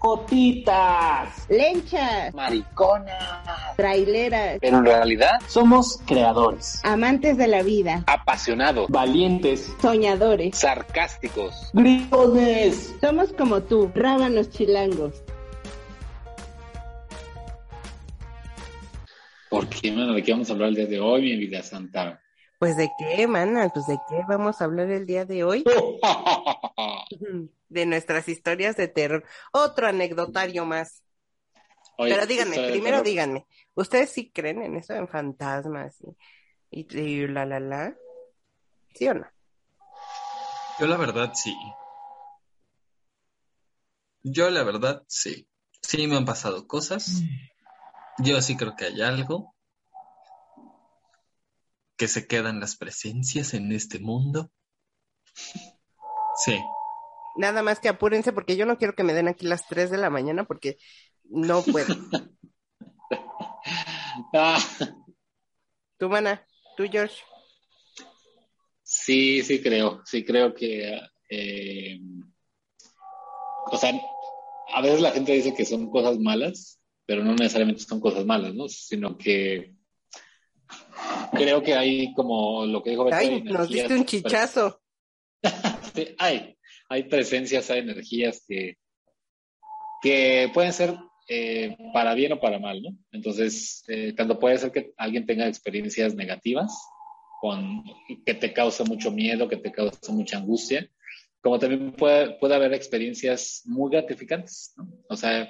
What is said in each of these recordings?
Jotitas, lenchas, mariconas, traileras. Pero en realidad somos creadores, amantes de la vida, apasionados, valientes, soñadores, sarcásticos, gritones. Somos como tú, rábanos chilangos. ¿Por qué, mano? ¿De qué vamos a hablar el día de hoy, mi vida santa? Pues de qué, mana, pues de qué vamos a hablar el día de hoy. de nuestras historias de terror. Otro anecdotario más. Pero díganme, primero díganme, ¿ustedes sí creen en eso, en fantasmas y, y, la la la? ¿Sí o no? Yo la verdad sí. Yo la verdad sí. Sí me han pasado cosas. Yo sí creo que hay algo que se quedan las presencias en este mundo. Sí. Nada más que apúrense porque yo no quiero que me den aquí las 3 de la mañana porque no puedo. ah. Tú, mana, tú, George. Sí, sí creo, sí creo que, eh, o sea, a veces la gente dice que son cosas malas, pero no necesariamente son cosas malas, ¿no? Sino que creo que hay como lo que dijo Beto, Ay, nos diste un chichazo. sí, hay, hay presencias, hay energías que, que pueden ser eh, para bien o para mal, ¿no? Entonces, eh, tanto puede ser que alguien tenga experiencias negativas, con, que te causa mucho miedo, que te causa mucha angustia, como también puede, puede haber experiencias muy gratificantes, ¿no? O sea,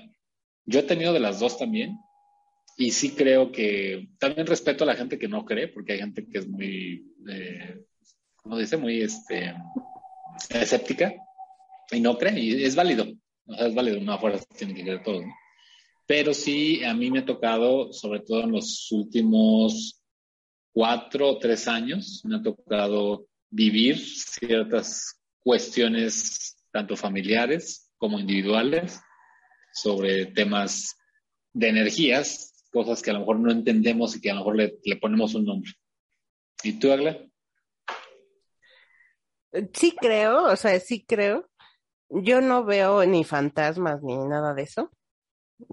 yo he tenido de las dos también, y sí creo que también respeto a la gente que no cree, porque hay gente que es muy, eh, ¿cómo dice? Muy este, escéptica y no cree, y es válido. O es válido, no afuera tiene que creer todo. ¿no? Pero sí, a mí me ha tocado, sobre todo en los últimos cuatro o tres años, me ha tocado vivir ciertas cuestiones, tanto familiares como individuales, sobre temas de energías, cosas que a lo mejor no entendemos y que a lo mejor le, le ponemos un nombre. ¿Y tú, Agla? Sí creo, o sea, sí creo. Yo no veo ni fantasmas ni nada de eso.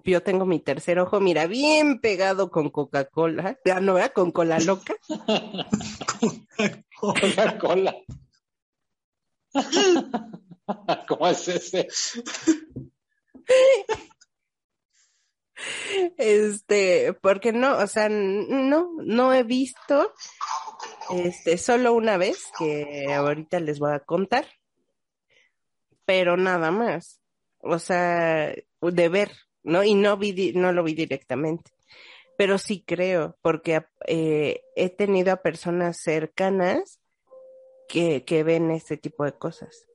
Yo tengo mi tercer ojo, mira, bien pegado con Coca-Cola. Ya no, ¿verdad? Con cola loca. Coca-Cola. ¿Cómo es ese? Este, porque no, o sea, no, no he visto, este, solo una vez, que ahorita les voy a contar, pero nada más, o sea, de ver, ¿no? Y no vi, no lo vi directamente, pero sí creo, porque eh, he tenido a personas cercanas que, que ven este tipo de cosas,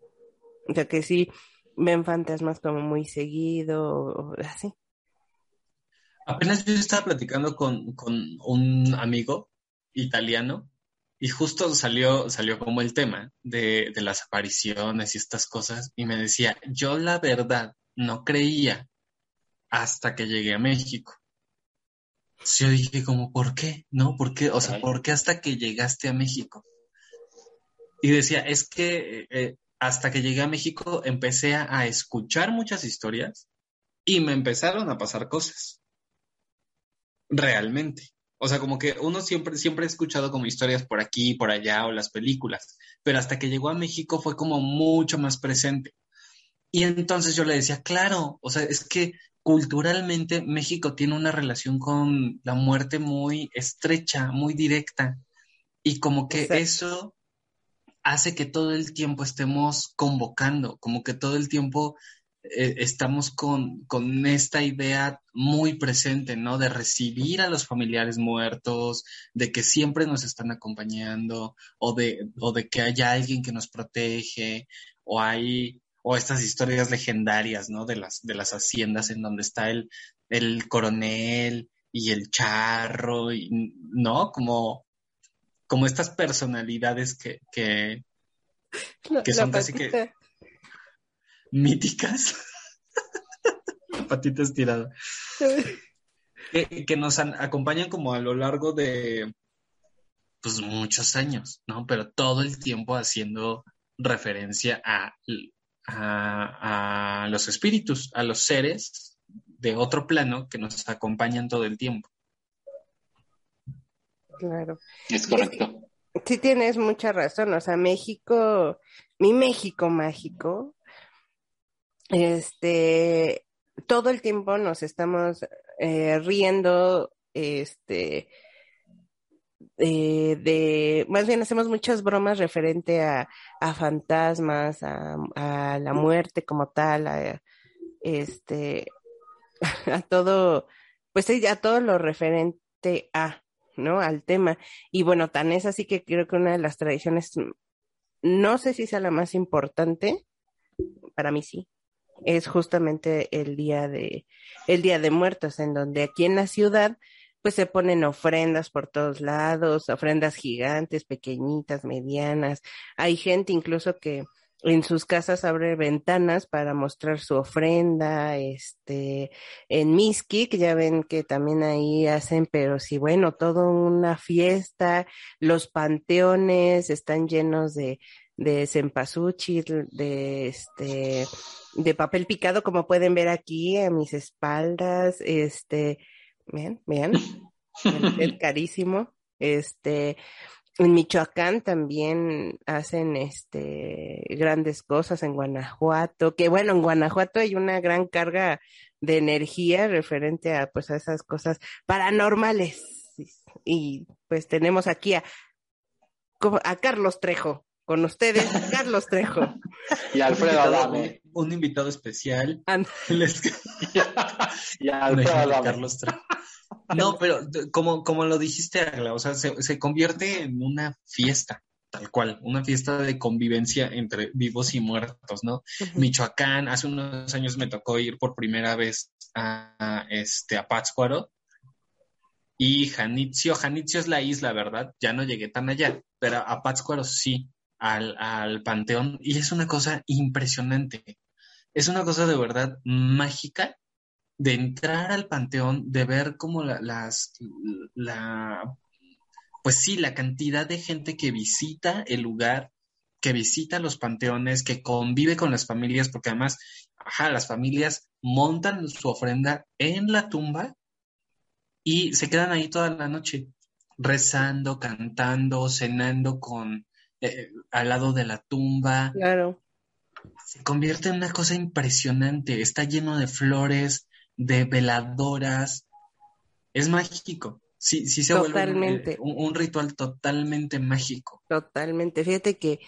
o sea, que sí ven fantasmas como muy seguido, o así. Apenas yo estaba platicando con, con, un amigo italiano y justo salió, salió como el tema de, de, las apariciones y estas cosas y me decía, yo la verdad no creía hasta que llegué a México. Yo dije como, ¿por qué? ¿No? ¿Por qué? O sea, ¿por qué hasta que llegaste a México? Y decía, es que eh, hasta que llegué a México empecé a, a escuchar muchas historias y me empezaron a pasar cosas realmente. O sea, como que uno siempre, siempre ha escuchado como historias por aquí, por allá, o las películas, pero hasta que llegó a México fue como mucho más presente. Y entonces yo le decía, claro, o sea, es que culturalmente México tiene una relación con la muerte muy estrecha, muy directa, y como que eso hace que todo el tiempo estemos convocando, como que todo el tiempo eh, estamos con, con, esta idea muy presente, ¿no? De recibir a los familiares muertos, de que siempre nos están acompañando, o de, o de que haya alguien que nos protege, o hay, o estas historias legendarias, ¿no? De las, de las haciendas en donde está el, el coronel y el charro, y, ¿no? Como, como estas personalidades que, que, que son casi que míticas. patita estirada. que, que, nos acompañan como a lo largo de pues muchos años, ¿no? Pero todo el tiempo haciendo referencia a, a, a los espíritus, a los seres de otro plano que nos acompañan todo el tiempo. Claro. Es correcto. Sí tienes mucha razón, o sea, México, mi México mágico, este, todo el tiempo nos estamos eh, riendo, este, eh, de, más bien hacemos muchas bromas referente a, a fantasmas, a, a, la muerte como tal, a, este, a todo, pues a todo lo referente a, ¿no? Al tema. Y bueno, tan es así que creo que una de las tradiciones, no sé si sea la más importante, para mí sí, es justamente el día de, el día de muertos, en donde aquí en la ciudad, pues se ponen ofrendas por todos lados, ofrendas gigantes, pequeñitas, medianas. Hay gente incluso que en sus casas abre ventanas para mostrar su ofrenda, este, en que ya ven que también ahí hacen, pero sí, bueno, todo una fiesta, los panteones están llenos de, de cempasúchil, de este, de papel picado, como pueden ver aquí en mis espaldas, este, vean, vean, es carísimo, este, en Michoacán también hacen este grandes cosas en Guanajuato, que bueno, en Guanajuato hay una gran carga de energía referente a pues a esas cosas paranormales. Y pues tenemos aquí a, a Carlos Trejo, con ustedes, Carlos Trejo. Y Alfredo Adame. Un, invitado especial. y Alfredo Adame. Carlos Trejo. No, pero como, como lo dijiste, Agla, o sea, se, se, convierte en una fiesta, tal cual, una fiesta de convivencia entre vivos y muertos, ¿no? Uh -huh. Michoacán, hace unos años me tocó ir por primera vez a, a este, a Pátzcuaro y Janitzio, Janitzio es la isla, ¿verdad? Ya no llegué tan allá, pero a Pátzcuaro sí, al, al Panteón, y es una cosa impresionante. Es una cosa de verdad mágica de entrar al panteón, de ver como la, las, la, pues sí, la cantidad de gente que visita el lugar, que visita los panteones, que convive con las familias, porque además, ajá, las familias montan su ofrenda en la tumba y se quedan ahí toda la noche, rezando, cantando, cenando con, eh, al lado de la tumba. Claro. Se convierte en una cosa impresionante, está lleno de flores, de veladoras. Es mágico. Sí, sí se totalmente. vuelve un, un, ritual totalmente mágico. Totalmente. Fíjate que,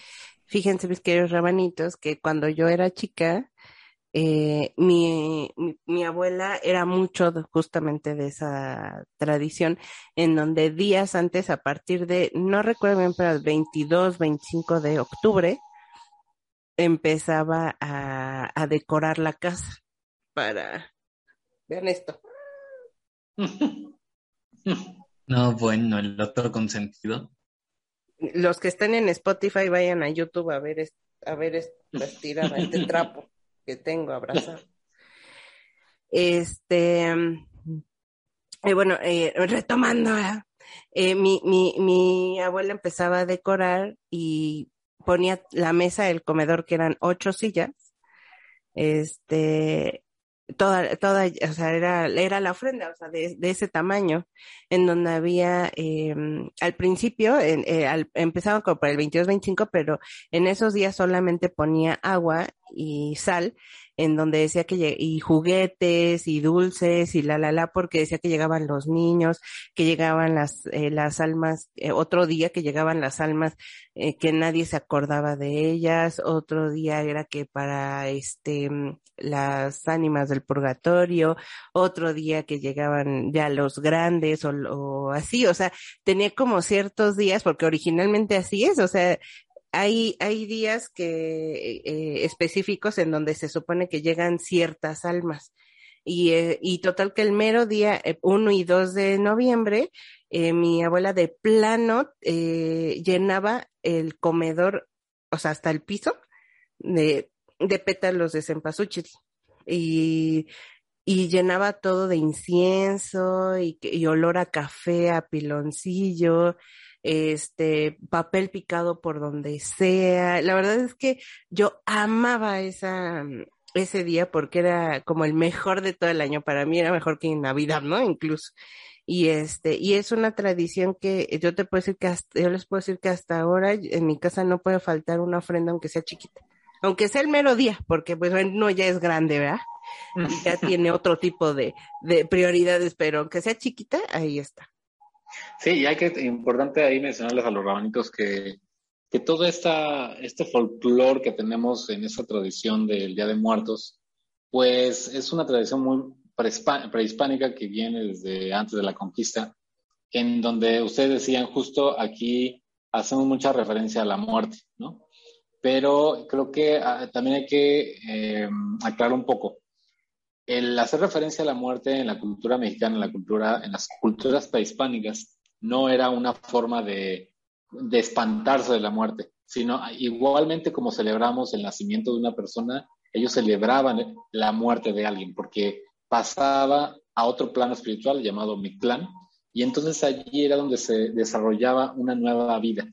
fíjense mis queridos rabanitos, que cuando yo era chica, eh, mi, mi, mi, abuela era mucho de, justamente de esa tradición, en donde días antes, a partir de, no recuerdo bien, pero el 22, 25 de octubre, empezaba a, a decorar la casa para Vean esto. No, bueno, el otro consentido. Los que estén en Spotify vayan a YouTube a ver, a ver esta estirada, este trapo que tengo abrazado. Este, eh, bueno, eh, retomando, eh, mi, mi, mi abuela empezaba a decorar y ponía la mesa del comedor, que eran ocho sillas, este, toda, toda, o sea, era, era la ofrenda, o sea, de, de ese tamaño, en donde había, eh, al principio, en, eh, al, empezaban como para el 22-25, pero en esos días solamente ponía agua y sal, en donde decía que, y juguetes y dulces y la, la, la, porque decía que llegaban los niños, que llegaban las, eh, las almas, eh, otro día que llegaban las almas, eh, que nadie se acordaba de ellas, otro día era que para, este, las ánimas del purgatorio, otro día que llegaban ya los grandes o, o así, o sea, tenía como ciertos días, porque originalmente así es, o sea, hay, hay días que, eh, específicos en donde se supone que llegan ciertas almas. Y, eh, y total que el mero día 1 y 2 de noviembre, eh, mi abuela de plano llenaba el comedor, o sea, hasta el piso, de, de pétalos de cempasúchil. Y, y llenaba todo de incienso y, y olor a café, a piloncillo este, papel picado por donde sea. La verdad es que yo amaba esa, ese día porque era como el mejor de todo el año. Para mí era mejor que en Navidad, ¿no? Incluso. Y este, y es una tradición que yo te puedo decir que hasta, yo les puedo decir que hasta ahora en mi casa no puede faltar una ofrenda aunque sea chiquita. Aunque sea el mero día, porque pues no ya es grande, ¿verdad? Y ya tiene otro tipo de, de prioridades, pero aunque sea chiquita, ahí está. Sí, y hay que, importante ahí mencionarles a los rabanitos que, que todo esta, este folclore que tenemos en esa tradición del Día de Muertos, pues es una tradición muy prehispánica que viene desde antes de la conquista, en donde ustedes decían justo aquí hacemos mucha referencia a la muerte, ¿no? Pero creo que ah, también hay que eh, aclarar un poco. El hacer referencia a la muerte en la cultura mexicana, en las culturas prehispánicas, no era una forma de, de espantarse de la muerte, sino igualmente como celebramos el nacimiento de una persona, ellos celebraban la muerte de alguien, porque pasaba a otro plano espiritual llamado Mictlán, y entonces allí era donde se desarrollaba una nueva vida.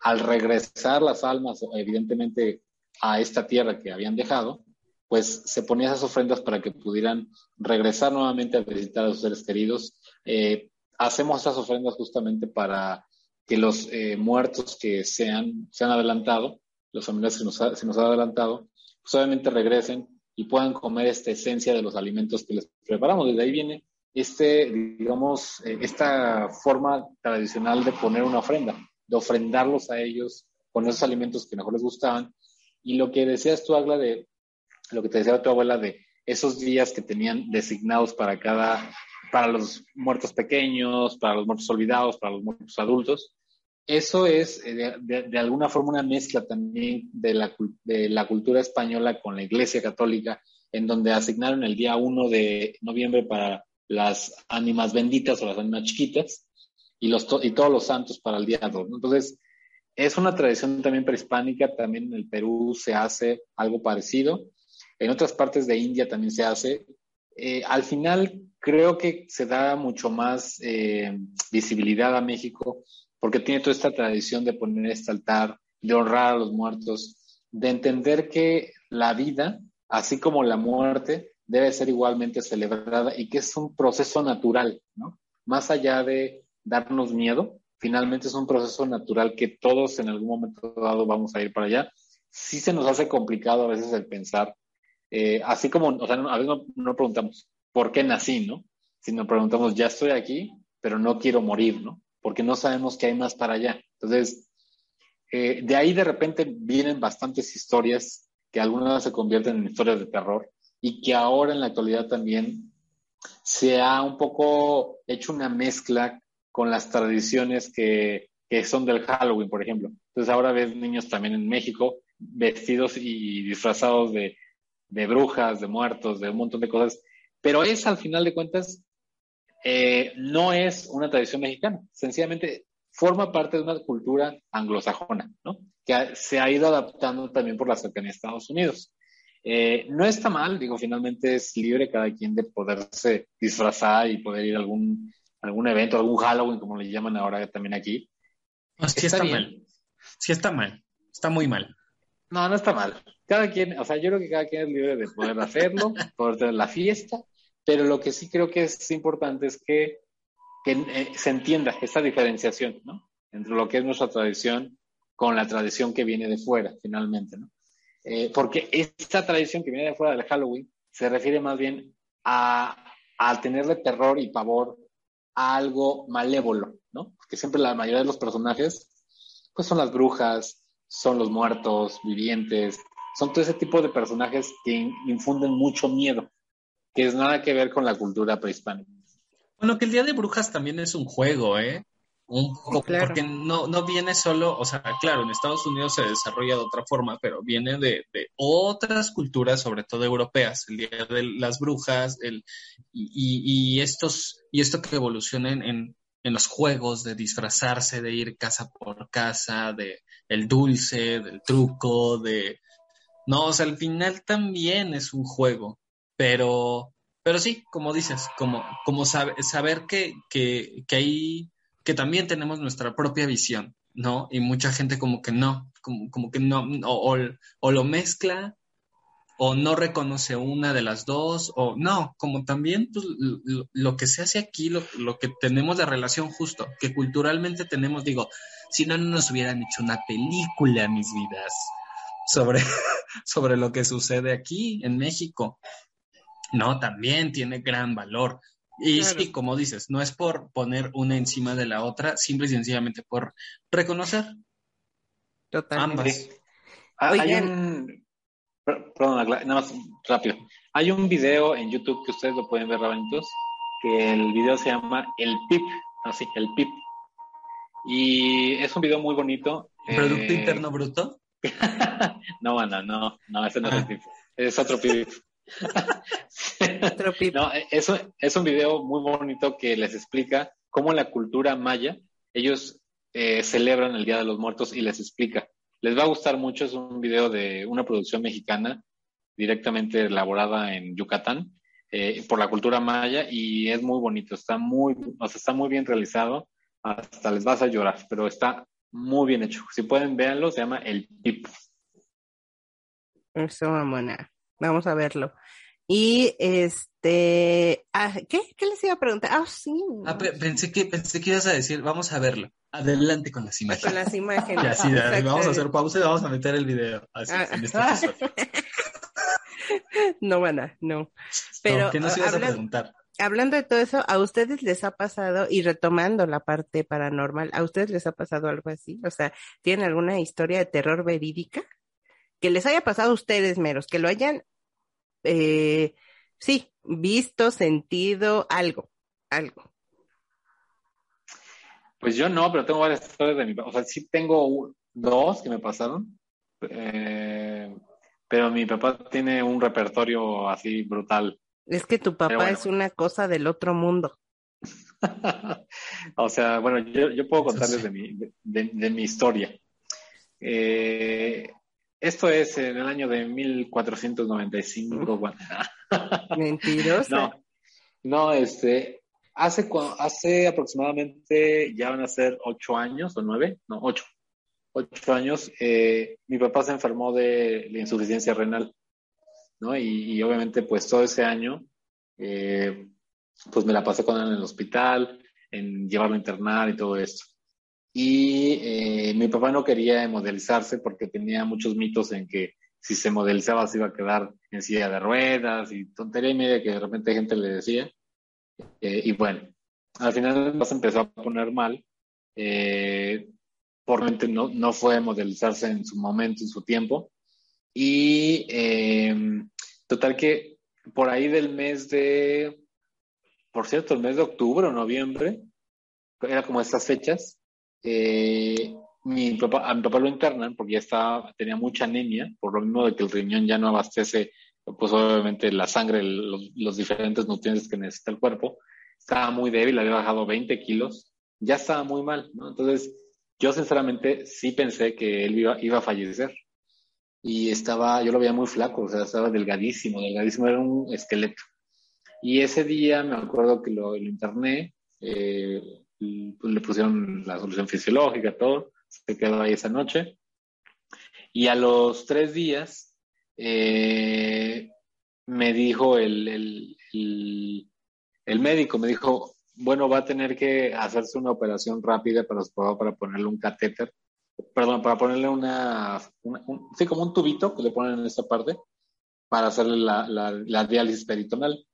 Al regresar las almas, evidentemente, a esta tierra que habían dejado, pues se ponían esas ofrendas para que pudieran regresar nuevamente a visitar a sus seres queridos. Eh, hacemos esas ofrendas justamente para que los eh, muertos que se han, se han adelantado, los familiares que nos se nos han adelantado, pues obviamente regresen y puedan comer esta esencia de los alimentos que les preparamos. Desde ahí viene este, digamos, eh, esta forma tradicional de poner una ofrenda, de ofrendarlos a ellos con esos alimentos que mejor les gustaban. Y lo que decías tú, Agla, de lo que te decía tu abuela, de esos días que tenían designados para cada, para los muertos pequeños, para los muertos olvidados, para los muertos adultos, eso es eh, de, alguna forma una mezcla también de la, de la, cultura española con la Iglesia Católica, en donde asignaron el día 1 de noviembre para las ánimas benditas o las ánimas chiquitas y, los y todos los santos para el día 2. Entonces, es una tradición también prehispánica, también en el Perú se hace algo parecido, en otras partes de India también se hace. Eh, al final, creo que se da mucho más eh, visibilidad a México porque tiene toda esta tradición de poner este altar, de honrar a los muertos, de entender que la vida, así como la muerte, debe ser igualmente celebrada y que es un proceso natural, ¿no? Más allá de darnos miedo, finalmente es un proceso natural que todos en algún momento dado vamos a ir para allá. Sí se nos hace complicado a veces el pensar, eh, así como, o sea, a veces no, no preguntamos, ¿por qué nací, no? Sino preguntamos, ya estoy aquí, pero no quiero morir, ¿no? porque no sabemos qué hay más para allá. Entonces, eh, de ahí de repente vienen bastantes historias que algunas se convierten en historias de terror y que ahora en la actualidad también se ha un poco hecho una mezcla con las tradiciones que, que son del Halloween, por ejemplo. Entonces ahora ves niños también en México vestidos y disfrazados de, de brujas, de muertos, de un montón de cosas. Pero es al final de cuentas eh, no es una tradición mexicana, sencillamente forma parte de una cultura anglosajona, ¿no? que se ha ido adaptando también por la cercanía a Estados Unidos. Eh, no está mal, digo, finalmente es libre cada quien de poderse disfrazar y poder ir a algún, algún evento, algún Halloween, como le llaman ahora también aquí. No, sí está, mal. Sí está mal. Está muy mal. No, no está mal. Cada quien, o sea, yo creo que cada quien es libre de poder hacerlo, poder tener la fiesta pero lo que sí creo que es importante es que, eh, se entienda esta diferenciación, ¿no? Entre lo que es nuestra tradición con la tradición que viene de fuera, finalmente, ¿no? Eh, porque esta tradición que viene de fuera del Halloween se refiere más bien a, a tenerle terror y pavor a algo malévolo, ¿no? Porque siempre la mayoría de los personajes, pues son las brujas, son los muertos, vivientes, son todo ese tipo de personajes que infunden mucho miedo que es nada que ver con la cultura prehispánica. Bueno, que el Día de Brujas también es un juego, ¿eh? Un poco, porque no, no viene solo, o sea, claro, en Estados Unidos se desarrolla de otra forma, pero viene de, otras culturas, sobre todo europeas, el Día de las Brujas, el, y, y, estos, y esto que evoluciona en, en, los juegos de disfrazarse, de ir casa por casa, de el dulce, del truco, de... No, o sea, al final también es un juego. Pero, pero sí, como dices, como, como saber que, que, que hay que también tenemos nuestra propia visión, ¿no? Y mucha gente como que no, como, como que no, o, o lo mezcla o no reconoce una de las dos, o no, como también pues, lo, que se hace aquí, lo, lo, que tenemos de relación justo, que culturalmente tenemos, digo, si no, no nos hubieran hecho una película, mis vidas, sobre, sobre lo que sucede aquí en México. No, también tiene gran valor. Y claro. sí, como dices, no es por poner una encima de la otra, simple y sencillamente por reconocer Totalmente. ambas. Ah, hay un, perdón, nada más rápido. Hay un video en YouTube que ustedes lo pueden ver, rabanitos, que el video se llama El Pip, así, El Pip. Y es un video muy bonito. ¿Producto eh... Interno Bruto? no, no, no, no, ese no es el Pip. Es otro pip. no, es, es un video muy bonito que les explica cómo la cultura maya ellos eh, celebran el Día de los Muertos y les explica. Les va a gustar mucho, es un video de una producción mexicana directamente elaborada en Yucatán eh, por la cultura maya y es muy bonito, está muy, o sea, está muy bien realizado, hasta les vas a llorar, pero está muy bien hecho. Si pueden, véanlo, se llama El Pip. Eso, mamona. Vamos a verlo. Y este, ah, ¿qué? ¿Qué les iba a preguntar? Ah, sí. Ah, pensé que pensé que ibas a decir, vamos a verlo. Adelante con las imágenes. Con las imágenes. Ya, sí, ya, vamos a hacer pausa y vamos a meter el video. Así, Ah. en este episodio. no, mana, no. Pero No, ¿Qué nos ibas a preguntar? Hablando de todo eso, ¿a ustedes les ha pasado, y retomando la parte paranormal, ¿a ustedes les ha pasado algo así? O sea, ¿tienen alguna historia de terror verídica? Que les haya pasado a ustedes, meros, que lo hayan, eh, sí, visto, sentido, algo, algo. Pues yo no, pero tengo varias historias de mi. O sea, sí tengo dos que me pasaron. Eh, pero mi papá tiene un repertorio así brutal. Es que tu papá bueno. es una cosa del otro mundo. o sea, bueno, yo, yo puedo contarles sí. de, mi, de, de- de mi historia. Eh, esto es en el año de 1495. bueno, Mentirosa. No, no, este, hace, hace aproximadamente, ya van a ser ocho años o nueve, no, ocho, ocho años, eh, mi papá se enfermó de la insuficiencia renal, ¿no? Y, y obviamente, pues todo ese año, eh, pues me la pasé con él en el hospital, en llevarlo a internar y todo esto. Y eh, mi papá no quería modelizarse porque tenía muchos mitos en que si se modelizaba se iba a quedar en silla de ruedas y tontería y media que de repente gente le decía. Eh, y bueno, al final se empezó a poner mal. Eh, probablemente no, no fue modelizarse en su momento, en su tiempo. Y eh, total que por ahí del mes de, por cierto, el mes de octubre o noviembre, era como estas fechas, eh, mi papá, a mi papá lo internan porque ya estaba, tenía mucha anemia, por lo mismo de que el riñón ya no abastece, pues obviamente la sangre, los, los diferentes nutrientes que necesita el cuerpo. Estaba muy débil, había bajado 20 kilos, ya estaba muy mal, ¿no? Entonces, yo sinceramente sí pensé que él iba, iba a fallecer. Y estaba, yo lo veía muy flaco, o sea, estaba delgadísimo, delgadísimo, era un esqueleto. Y ese día me acuerdo que lo, interné, eh, pues, le pusieron la solución fisiológica, todo, se quedó ahí esa noche. Y a los tres días eh, me dijo el, el, el, el médico, me dijo, bueno, va a tener que hacerse una operación rápida para, para ponerle un catéter, perdón, para ponerle una, una un, sí, como un tubito que le ponen en esta parte para hacerle la, la, la diálisis peritonal.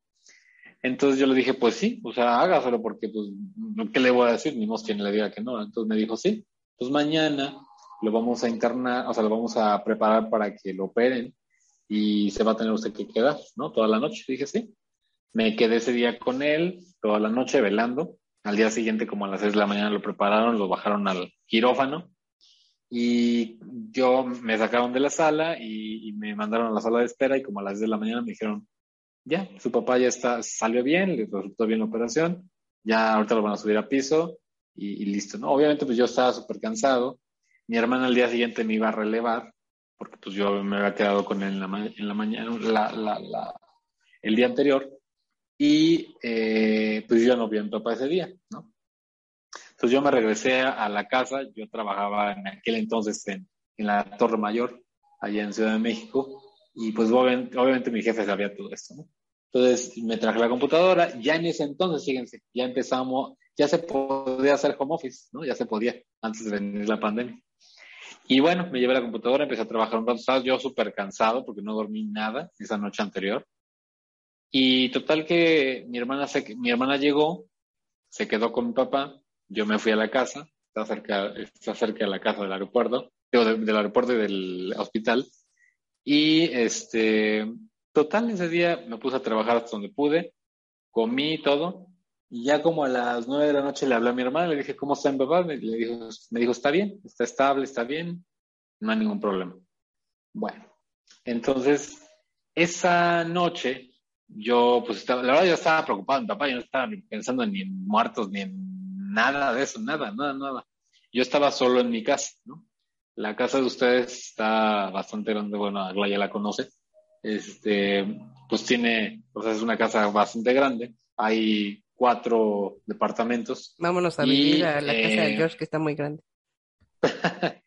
Entonces yo le dije, pues sí, o sea, hágaselo porque, pues, ¿qué le voy a decir? Ni más quien le diga que no. Entonces me dijo, sí, pues mañana lo vamos a internar, o sea, lo vamos a preparar para que lo operen y se va a tener usted que quedar, ¿no? Toda la noche. Dije, sí. Me quedé ese día con él, toda la noche velando. Al día siguiente, como a las 6 de la mañana, lo prepararon, lo bajaron al quirófano y yo me sacaron de la sala y, y me mandaron a la sala de espera y como a las 10 de la mañana me dijeron, ya, su papá ya está, salió bien, le resultó bien la operación, ya ahorita lo van a subir a piso y, y listo, ¿no? Obviamente pues yo estaba súper cansado, mi hermana al día siguiente me iba a relevar, porque pues yo me había quedado con él en la, ma en la mañana, la, la, la, el día anterior, y eh, pues yo no vi a mi papá ese día, ¿no? Entonces yo me regresé a la casa, yo trabajaba en aquel entonces en, en la Torre Mayor, allá en Ciudad de México, y pues obviamente, obviamente mi jefe sabía todo esto, ¿no? Entonces me traje la computadora, ya en ese entonces, fíjense, ya empezamos, ya se podía hacer home office, ¿no? Ya se podía, antes de venir la pandemia. Y bueno, me llevé la computadora, empecé a trabajar un rato, estaba yo súper cansado porque no dormí nada esa noche anterior. Y total que mi hermana, se, mi hermana llegó, se quedó con mi papá, yo me fui a la casa, está cerca, está cerca de la casa del aeropuerto, del aeropuerto y del hospital. Y este, total, ese día me puse a trabajar hasta donde pude, comí todo, y ya como a las nueve de la noche le hablé a mi hermana, le dije, ¿cómo está mi papá? Me, le dijo, me dijo, está bien, está estable, está bien, no hay ningún problema. Bueno, entonces, esa noche, yo, pues, estaba, la verdad, yo estaba preocupado, mi papá, yo no estaba pensando ni en muertos, ni en nada de eso, nada, nada, nada. Yo estaba solo en mi casa, ¿no? La casa de ustedes está bastante grande, bueno, Aglaya la conoce. Este, pues tiene, o sea, es una casa bastante grande. Hay cuatro departamentos. Vámonos a vivir a la casa de George, que está muy grande.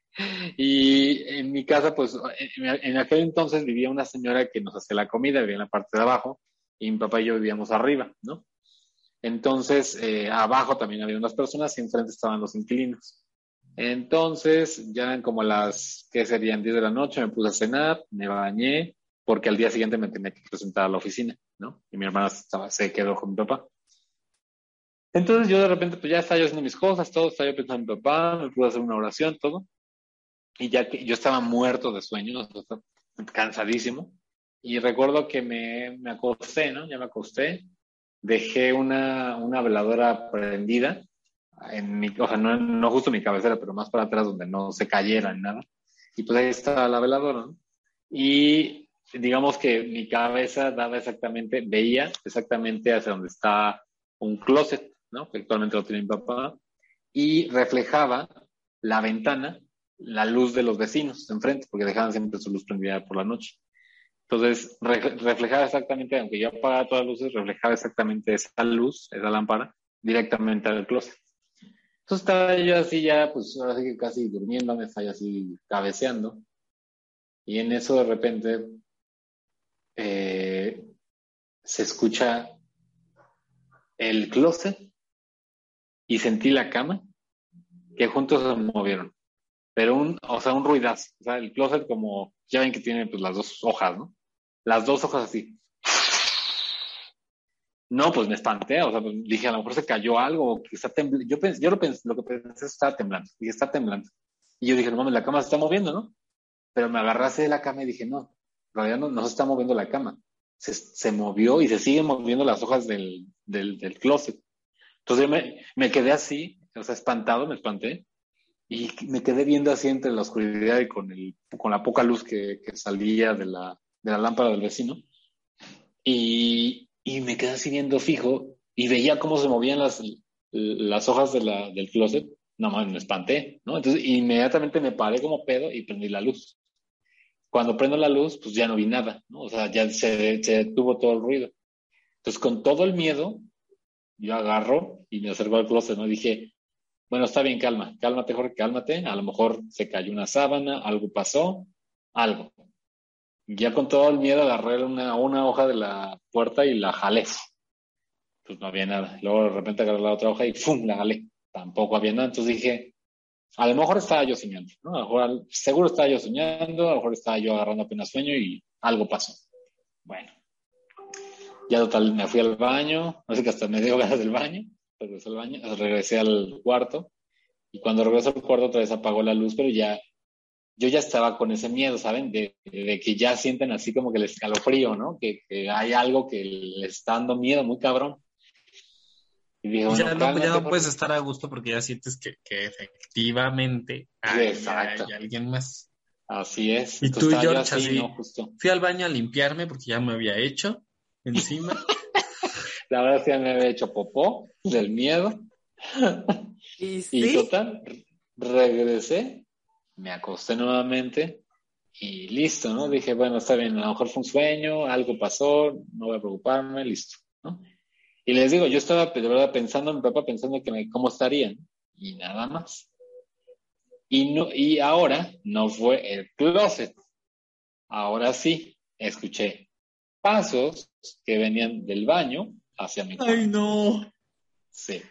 y en mi casa, pues, en, en, aquel entonces vivía una señora que nos hacía la comida, vivía en la parte de abajo, y mi papá y yo vivíamos arriba, ¿no? Entonces, eh, abajo también había unas personas y enfrente estaban los inquilinos. Entonces, ya eran como las, ¿qué serían? 10 de la noche, me puse a cenar, me bañé, porque al día siguiente me tenía que presentar a la oficina, ¿no? Y mi hermana se quedó con mi papá. Entonces yo de repente, pues ya estaba yo haciendo mis cosas, todo, estaba yo pensando en mi papá, me pude hacer una oración, todo. Y ya que yo estaba muerto de sueño, cansadísimo. Y recuerdo que me, me acosté, ¿no? Ya me acosté, dejé una, una veladora prendida en mi, o sea, no, no justo en mi cabecera, pero más para atrás donde no se cayera ni nada. Y pues ahí estaba la veladora, ¿no? Y digamos que mi cabeza daba exactamente, veía exactamente hacia donde está un closet, ¿no? Que actualmente lo tiene mi papá, y reflejaba la ventana, la luz de los vecinos enfrente, porque dejaban siempre su luz prendida por la noche. Entonces, re reflejaba exactamente, aunque yo apagaba todas las luces, reflejaba exactamente esa luz, esa lámpara, directamente al closet. Entonces estaba yo así ya, pues ahora sí que casi durmiendo, me estaba así cabeceando. Y en eso de repente eh, se escucha el closet y sentí la cama que juntos se movieron. Pero un, o sea, un ruidazo. O sea, el closet como, ya ven que tiene pues las dos hojas, ¿no? Las dos hojas así. No, pues me espanté, o sea, pues dije, a lo mejor se cayó algo, que está temblando. Yo, pensé, yo lo, pensé, lo que pensé estaba temblando, dije, está temblando. Y yo dije, no mames, la cama se está moviendo, ¿no? Pero me agarrase de la cama y dije, no, en realidad no, no se está moviendo la cama. Se, se, movió y se siguen moviendo las hojas del, del, del closet. Entonces yo me, quedé así, o sea, espantado, me espanté. Y me quedé viendo así entre la oscuridad y con, el, con la poca luz que salía de la, de la lámpara del vecino. Y, y me quedé así fijo y veía cómo se movían las, las hojas de del closet. No, me espanté, ¿no? Entonces inmediatamente me paré como pedo y prendí la luz. Cuando prendo la luz, pues ya no vi nada, ¿no? O sea, ya se, se detuvo todo el ruido. Entonces, con todo el miedo, yo agarro y me acerco al closet, ¿no? dije, bueno, está bien, calma, cálmate, Jorge, cálmate. A lo mejor se cayó una sábana, algo pasó, algo. Ya con todo el miedo agarré una, una hoja de la puerta y la jalé. Pues no había nada. Luego de repente agarré la otra hoja y ¡fum! la jalé. Tampoco había nada. Entonces dije, a lo mejor estaba yo soñando, ¿no? A lo mejor, seguro estaba yo soñando, a lo mejor estaba yo agarrando apenas sueño y algo pasó. Bueno. Ya total, me fui al baño, no sé que hasta me dio ganas del baño, regresé al baño, regresé al cuarto, y cuando regresé al cuarto otra vez apagó la luz, pero ya yo ya estaba con ese miedo, ¿saben? De, de que ya sienten así como que el escalofrío, ¿no? Que, que, hay algo que les está dando miedo, muy cabrón. Y digo, ya, no, ya no puedes estar a gusto porque ya sientes que, que efectivamente hay, alguien más. Así es. Y tú, George, así, así ¿no? Justo. fui al baño a limpiarme porque ya me había hecho encima. La verdad es que me había hecho popó del miedo. ¿Y, sí? y total, regresé me acosté nuevamente y listo, ¿no? Dije, bueno, está bien, a lo mejor fue un sueño, algo pasó, no voy a preocuparme, listo, ¿no? Y les digo, yo estaba de verdad pensando en mi papá, pensando que me, cómo estarían. y nada más. Y, no, y ahora no fue el closet. Ahora sí, escuché pasos que venían del baño hacia mi cuarto. Ay, no. Sí.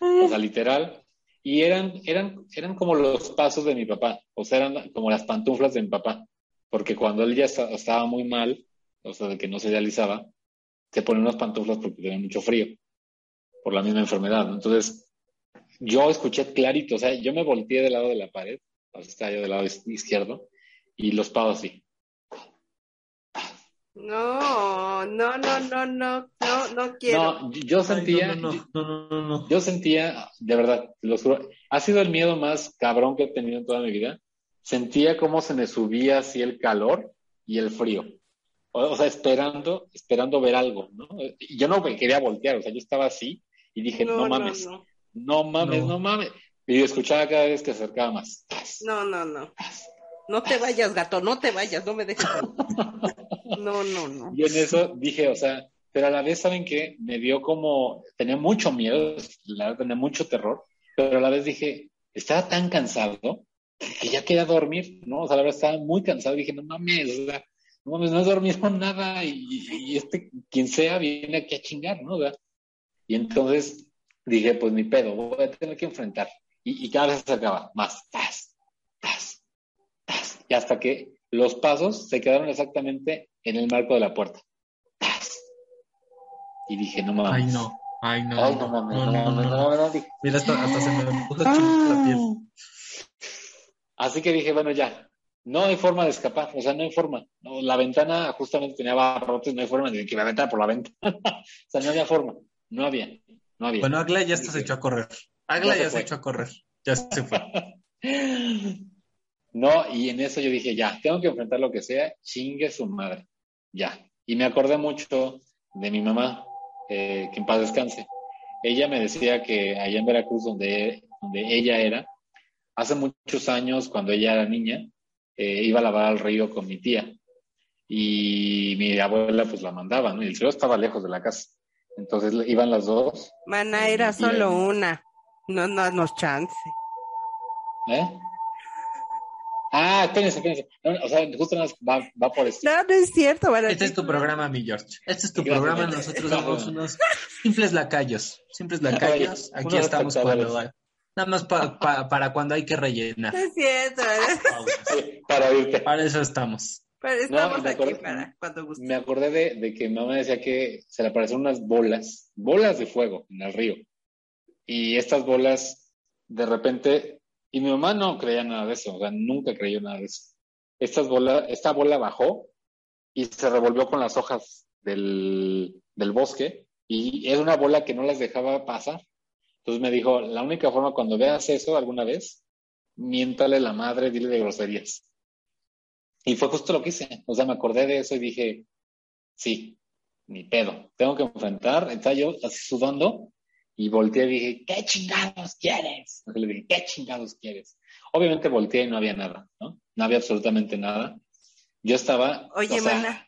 O sea, literal. Y eran, eran, eran como los pasos de mi papá. O sea, eran como las pantuflas de mi papá. Porque cuando él ya esta- estaba muy mal, o sea, de que no se realizaba, se ponía unas pantuflas porque tenía mucho frío. Por la misma enfermedad. Entonces, yo escuché clarito. O sea, yo me volteé del lado de la pared. O sea, estaba yo del lado izquierdo. Y los pasos así. No, no, no, no, no, no, no quiero. No, yo sentía, Ay, no, no, no, no, no, no. Yo sentía, de verdad, lo juro, ha sido el miedo más cabrón que he tenido en toda mi vida. Sentía cómo se me subía así el calor y el frío. O, o sea, esperando, esperando ver algo, ¿no? Y yo no me quería voltear, o sea, yo estaba así y dije, no, mames, no, no, mames, No. no. mames. Y escuchaba cada vez que se acercaba más. No, no, no. No te vayas, gato, no te vayas, no me dejes. No, no, no. Y en eso dije, o sea, pero a la vez, ¿saben qué? Me dio como, tenía mucho miedo, tenía mucho terror, pero a la vez dije, estaba tan cansado que ya quería dormir, ¿no? O sea, la verdad estaba muy cansado, dije, no mames, o sea, no mames, no he dormido nada y, este, quien sea, viene aquí a chingar, ¿no? Y entonces dije, pues ni pedo, voy a tener que enfrentar. Y, cada vez se acercaba, más, tas, y hasta que los pasos se quedaron exactamente en el marco de la puerta. ¡Tas! Y dije, no mames. Ay, no. Ay, no. Ay, no mames, no, no, no, no. no. Mira, hasta, hasta se me puso chinita la piel. Así que dije, bueno, ya, no hay forma de escapar, o sea, no hay forma. La ventana justamente tenía barrotes, no hay forma de que la ventana por la ventana. o sea, no había forma, no había, no había. Bueno, Agla ya hasta se echó a correr. Agla Ya se ya se echó a correr. Ya se fue. No, y en eso yo dije, ya, tengo que enfrentar lo que sea, chingue su madre, ya. Y me acordé mucho de mi mamá, eh, que en paz descanse. Ella me decía que allá en Veracruz, donde, donde ella era, hace muchos años, cuando ella era niña, eh, iba a lavar al río con mi tía. Y mi abuela pues la mandaba, ¿no? Y el río estaba lejos de la casa. Entonces iban las dos, Mana, era solo una. No, no, nos chance. ¿eh? Ah, espérense, espérense. No, o sea, justo nada más va, va por esto. No, no es cierto, Mana. Este es tu programa, mi George. Este es tu Gracias. programa. Nosotros somos unos simples lacayos. Simples lacayos. Aquí Unos estamos cuando... Nada más pa- pa- para cuando hay que rellenar. No es cierto, Para oírte. Para eso estamos. Pero estamos y me aquí para cuando guste. Me acordé de, de que mi mamá decía que se le aparecieron unas bolas, bolas de fuego en el río. Y estas bolas, de repente, y mi mamá no creía nada de eso, o sea, nunca creyó nada de eso. Esta bola bajó y se revolvió con las hojas del, del bosque y es una bola que no las dejaba pasar. Entonces me dijo, la única forma cuando veas eso alguna vez, miéntale la madre, dile de groserías. Y fue justo lo que hice. O sea, me acordé de eso y dije, sí, ni pedo. Tengo que enfrentar. Estaba yo así sudando y volteé y dije, ¿qué chingados quieres? Le dije, ¿qué chingados quieres? Obviamente volteé y no había nada, ¿no? No había absolutamente nada. Yo estaba, Oye, o sea, mana.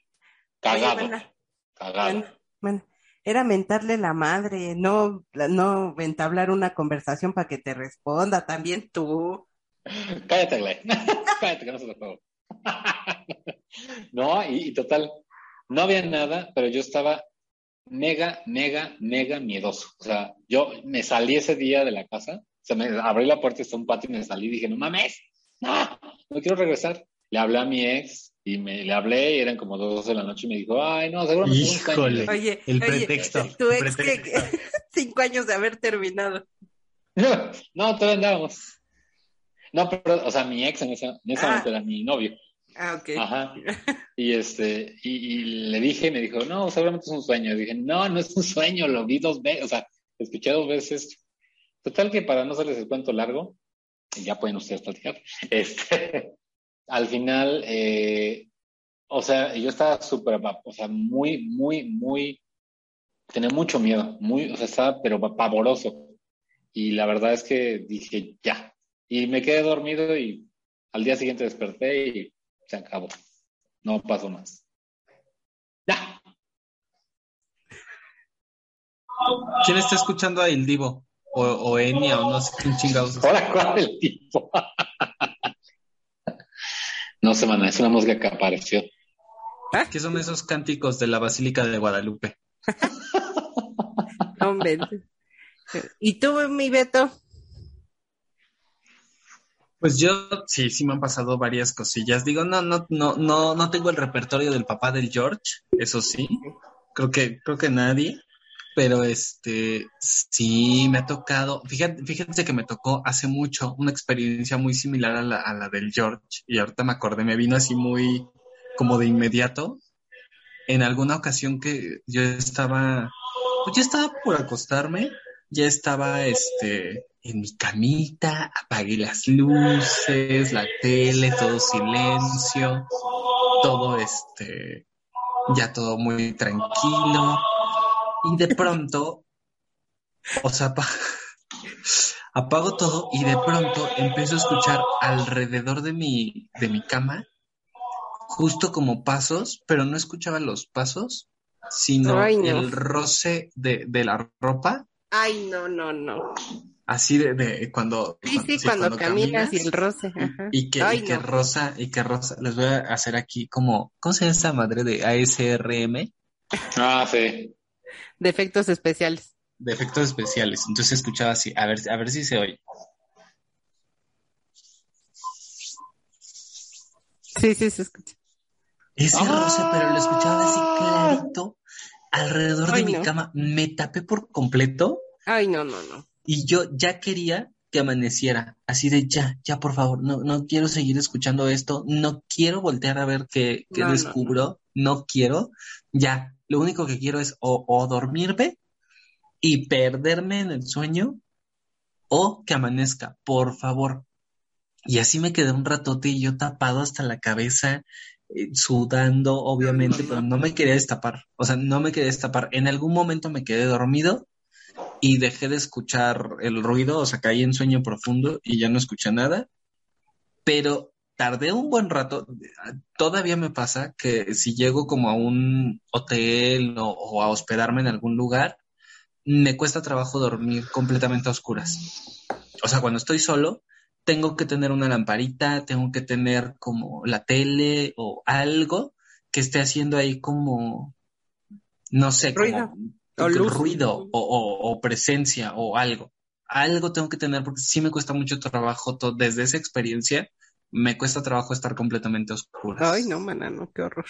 cagado, Oye, mana. cagado. Mana, mana. Era mentarle la madre, no, no entablar una conversación para que te responda también tú. Cállate, Gle. Cállate, que no se lo juego. no, y, y total, no había nada, pero yo estaba mega, mega, mega miedoso. O sea, yo me salí ese día de la casa, se me abrí la puerta, está un patio y me salí y dije, no mames, no, no quiero regresar. Le hablé a mi ex y me le hablé y eran como dos de la noche y me dijo, ay, no, seguramente es un sueño". Híjole. Oye, El oye, pretexto. tu ex que cinco años de haber terminado. no, todavía andábamos. No, pero, o sea, mi ex en ese, en ese Ah. momento era mi novio. Ah, ok. Ajá. Y este, y, y le dije, me dijo, no, seguramente es un sueño. Y dije, no, no es un sueño, lo vi dos veces, o sea, escuché dos veces. Total que para no hacerles el cuento largo, ya pueden ustedes platicar, este, al final, eh, o sea, yo estaba súper, o sea, muy, muy, muy, tenía mucho miedo, muy, o sea, estaba pero pavoroso. Y la verdad es que dije, ya. Y me quedé dormido y al día siguiente desperté y se acabó. No pasó más. Ya. ¿Quién está escuchando a El Divo? o, o Enya, o no sé quién chingados. Ahora, ¿cuál el tipo? no sé, mana, es una música que apareció. ¿Qué son esos cánticos de la Basílica de Guadalupe? Hombre. ¿Y tú, mi Beto? Pues yo sí, sí me han pasado varias cosillas. Digo, no, no, no, no, no tengo el repertorio del papá del George, eso sí. Creo que, creo que nadie. Pero este, sí me ha tocado. Fíjate, fíjense que me tocó hace mucho una experiencia muy similar a la, a la del George. Y ahorita me acordé, me vino así muy como de inmediato. En alguna ocasión que yo estaba, pues ya estaba por acostarme, ya estaba este en mi camita, apagué las luces, la tele, todo silencio, todo este, ya todo muy tranquilo. Y de pronto, o sea, apa- apago todo y de pronto empiezo a escuchar alrededor de mi, de mi cama, justo como pasos, pero no escuchaba los pasos, sino Ay, no. el roce de, de la ropa Ay, no, no, no. Así de, de cuando, Sí, sí, cuando, caminas, y el roce. Ajá. y que, Ay, y que no. rosa, y que rosa, les voy a hacer aquí como, ¿cómo se llama esa madre de ASRM? Ah, sí. De efectos especiales. De efectos especiales. Entonces escuchaba así, a ver, a ver si se oye. Sí, sí, se escucha. Ese Ah. roce, pero lo escuchaba así clarito alrededor de mi no. cama. Me tapé por completo Ay, no, no, no. Y yo ya quería que amaneciera, así de ya, ya por favor, no, no quiero seguir escuchando esto, no quiero voltear a ver qué, qué No, no, descubro, no, quiero, ya, lo único que quiero es o, o dormirme y perderme en el sueño o que amanezca, por favor. Y así me quedé un ratote y yo tapado hasta la cabeza, eh, sudando, obviamente, pero no me quería destapar. O sea, no me quería destapar. En algún momento me quedé dormido y dejé de escuchar el ruido, o sea, caí en sueño profundo y ya no escuché nada. Pero tardé un buen rato. Todavía me pasa que si llego como a un hotel o, o a hospedarme en algún lugar, me cuesta trabajo dormir completamente a oscuras. O sea, cuando estoy solo, tengo que tener una lamparita, tengo que tener como la tele o algo que esté haciendo ahí como, no sé, como O luz. ruido o, o- o presencia o algo. Algo tengo que tener porque sí me cuesta mucho trabajo to- desde esa experiencia. Me cuesta trabajo estar completamente a oscuras. Ay, no, mana, no, qué horror.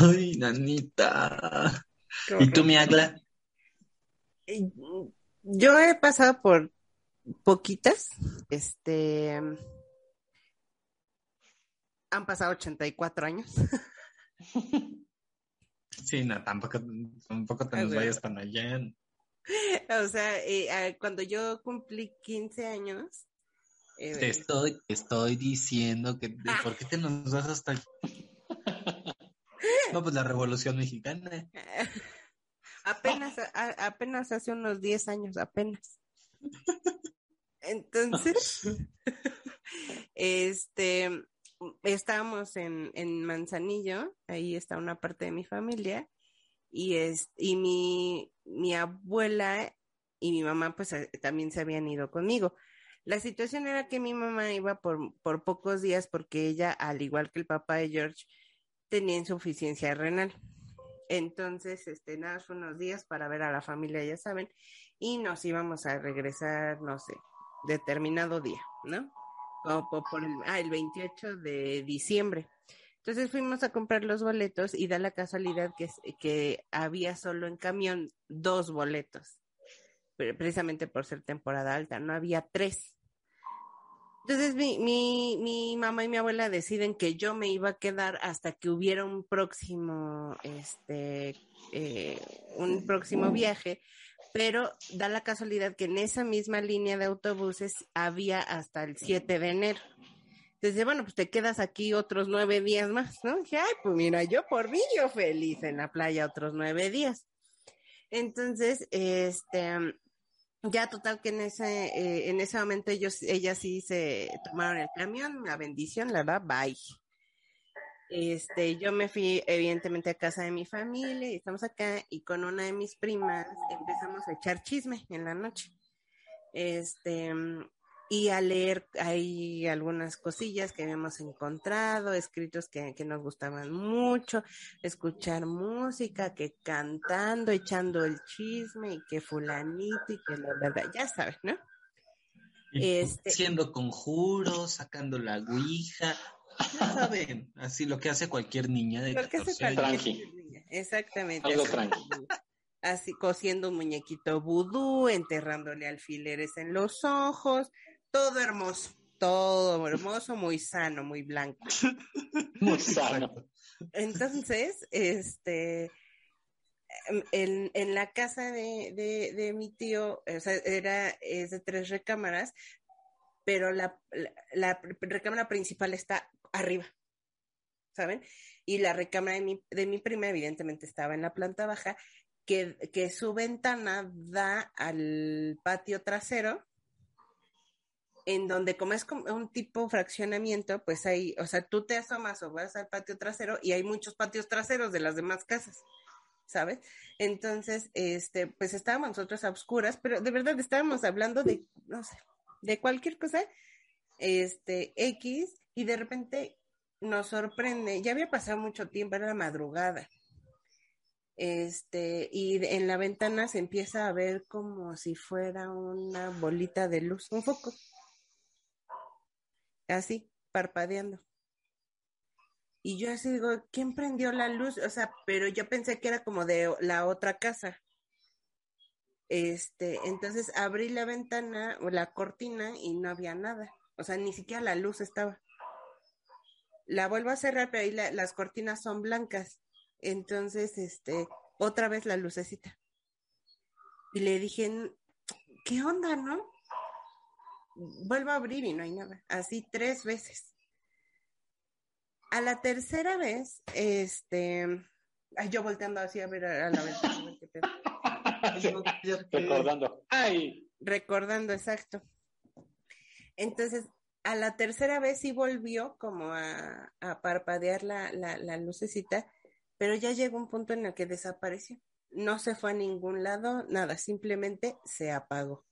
Ay, nanita. qué ¿Y tú, mi Agla? Yo he pasado por poquitas. Este. Han pasado 84 años. Sí, no, tampoco, tampoco te Ay, nos vayas tan allá. O sea, eh, ah, cuando yo cumplí 15 años. eh, Te estoy, te estoy diciendo que Ah. ¿por qué te nos vas hasta allá? No, pues la Revolución Mexicana. apenas, a- apenas hace unos 10 años, apenas. Entonces, este, estábamos en, en Manzanillo, ahí está una parte de mi familia, y es, y mi, mi abuela y mi mamá pues eh, también se habían ido conmigo. La situación era que mi mamá iba por, por pocos días porque ella, al igual que el papá de George, tenía insuficiencia renal. Entonces, este, nada, fue unos días para ver a la familia, ya saben, y nos íbamos a regresar, no sé, determinado día, ¿no? Ah, el 28 de diciembre. Entonces fuimos a comprar los boletos y da la casualidad que, que había solo en camión dos boletos, precisamente por ser temporada alta, no había tres. Entonces mi, mi, mi mamá y mi abuela deciden que yo me iba a quedar hasta que hubiera un próximo, este, eh, un próximo viaje, pero da la casualidad que en esa misma línea de autobuses había hasta el 7 de enero. Entonces, bueno, pues te quedas aquí otros nueve días más, ¿no? Dije, ay, pues mira, yo por mí yo feliz en la playa otros nueve días. Entonces, este, ya total que en ese, eh, en ese momento ellos, ellas sí se tomaron el camión, la bendición, la verdad, bye. Este, yo me fui evidentemente a casa de mi familia y estamos acá y con una de mis primas empezamos a echar chisme en la noche. Este, y a leer hay algunas cosillas que habíamos encontrado, escritos que, que nos gustaban mucho, escuchar música, que cantando, echando el chisme y que fulanito y que la verdad, ya sabes, ¿no? Este- Haciendo conjuros, sacando la ouija. Ya saben, así lo que hace cualquier niña de Lo que hace 14 años. cualquier Tranqui. niña. Exactamente. Algo así. tranqui. Así cosiendo un muñequito vudú, enterrándole alfileres en los ojos, todo hermoso, todo hermoso, muy sano, muy blanco. Muy sano. Entonces, este, en, en la casa de, de, de mi tío, o sea, era, es de tres recámaras, pero la, la, la recámara principal está arriba, ¿saben? Y la recámara de mi, de mi prima, evidentemente, estaba en la planta baja, que, que su ventana da al patio trasero, en donde como es un tipo fraccionamiento, pues hay, o sea, tú te asomas o vas al patio trasero y hay muchos patios traseros de las demás casas, ¿sabes? Entonces, este, pues estábamos nosotros a oscuras, pero de verdad estábamos hablando de, no sé, de cualquier cosa, este, X, y de repente nos sorprende, ya había pasado mucho tiempo, era la madrugada, este, y en la ventana se empieza a ver como si fuera una bolita de luz, un foco, así, parpadeando. Y yo así digo, ¿quién prendió la luz? O sea, pero yo pensé que era como de la otra casa. Este, entonces abrí la ventana o la cortina y no había nada. O sea, ni siquiera la luz estaba. La vuelvo a cerrar, pero ahí la- las cortinas son blancas. Entonces, este, otra vez la lucecita. Y le dije, ¿qué onda, no? Vuelvo a abrir y no hay nada. Así tres veces. A la tercera vez, este, ay, yo volteando así a ver a, la ventana. Recordando. ¡Ay! Recordando, exacto. Entonces, a la tercera vez sí volvió como a, parpadear la, la, lucecita, pero ya llegó un punto en el que desapareció. No se fue a ningún lado, nada, simplemente se apagó.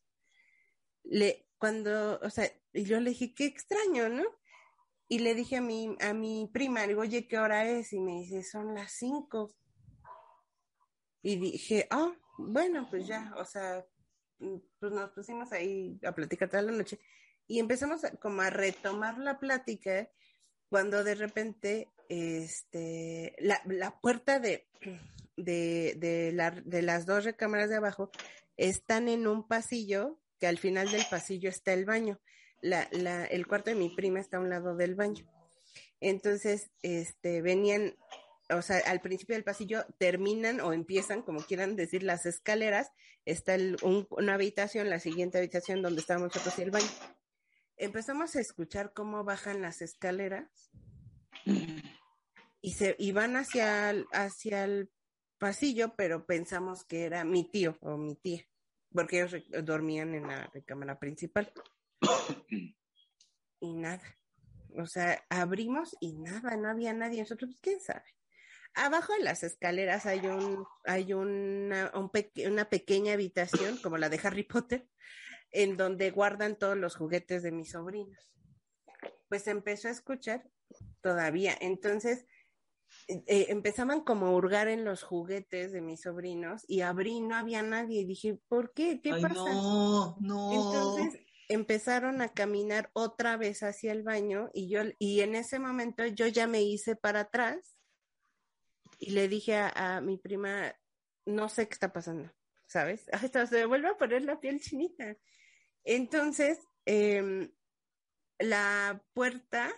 Le, cuando, o sea, y yo le dije, qué extraño, ¿no? Y le dije a mi, a mi prima, digo, oye, ¿qué hora es? Y me dice, son las cinco. Y dije, ah, bueno, pues ya, o sea, mm, pues nos pusimos ahí a platicar toda la noche y empezamos a- como a retomar la plática cuando de repente, este, la, la puerta de, de, de, la- de las dos recámaras de abajo están en un pasillo que al final del pasillo está el baño. La, la, el cuarto de mi prima está a un lado del baño. Entonces, este, venían, o sea, al principio del pasillo terminan o empiezan, como quieran decir, las escaleras. Está el- un- una habitación, la siguiente habitación donde estábamos nosotros y el baño. Empezamos a escuchar cómo bajan las escaleras y se y van hacia el, hacia el pasillo, pero pensamos que era mi tío o mi tía, porque ellos dormían en la recámara principal. y nada. O sea, abrimos y nada, no había nadie. Nosotros, quién sabe. Abajo de las escaleras hay un, hay una, una pequeña habitación, como la de Harry Potter, en donde guardan todos los juguetes de mis sobrinos. Pues empezó a escuchar todavía. Entonces, eh, empezaban como a hurgar en los juguetes de mis sobrinos y abrí no había nadie. Y dije, ¿por qué? ¿Qué Ay, pasa? no, no. Entonces empezaron a caminar otra vez hacia el baño y yo y en ese momento yo ya me hice para atrás y le dije a, a mi prima, no sé qué está pasando, ¿sabes? Hasta se me vuelve a poner la piel chinita. Entonces, em, la puerta,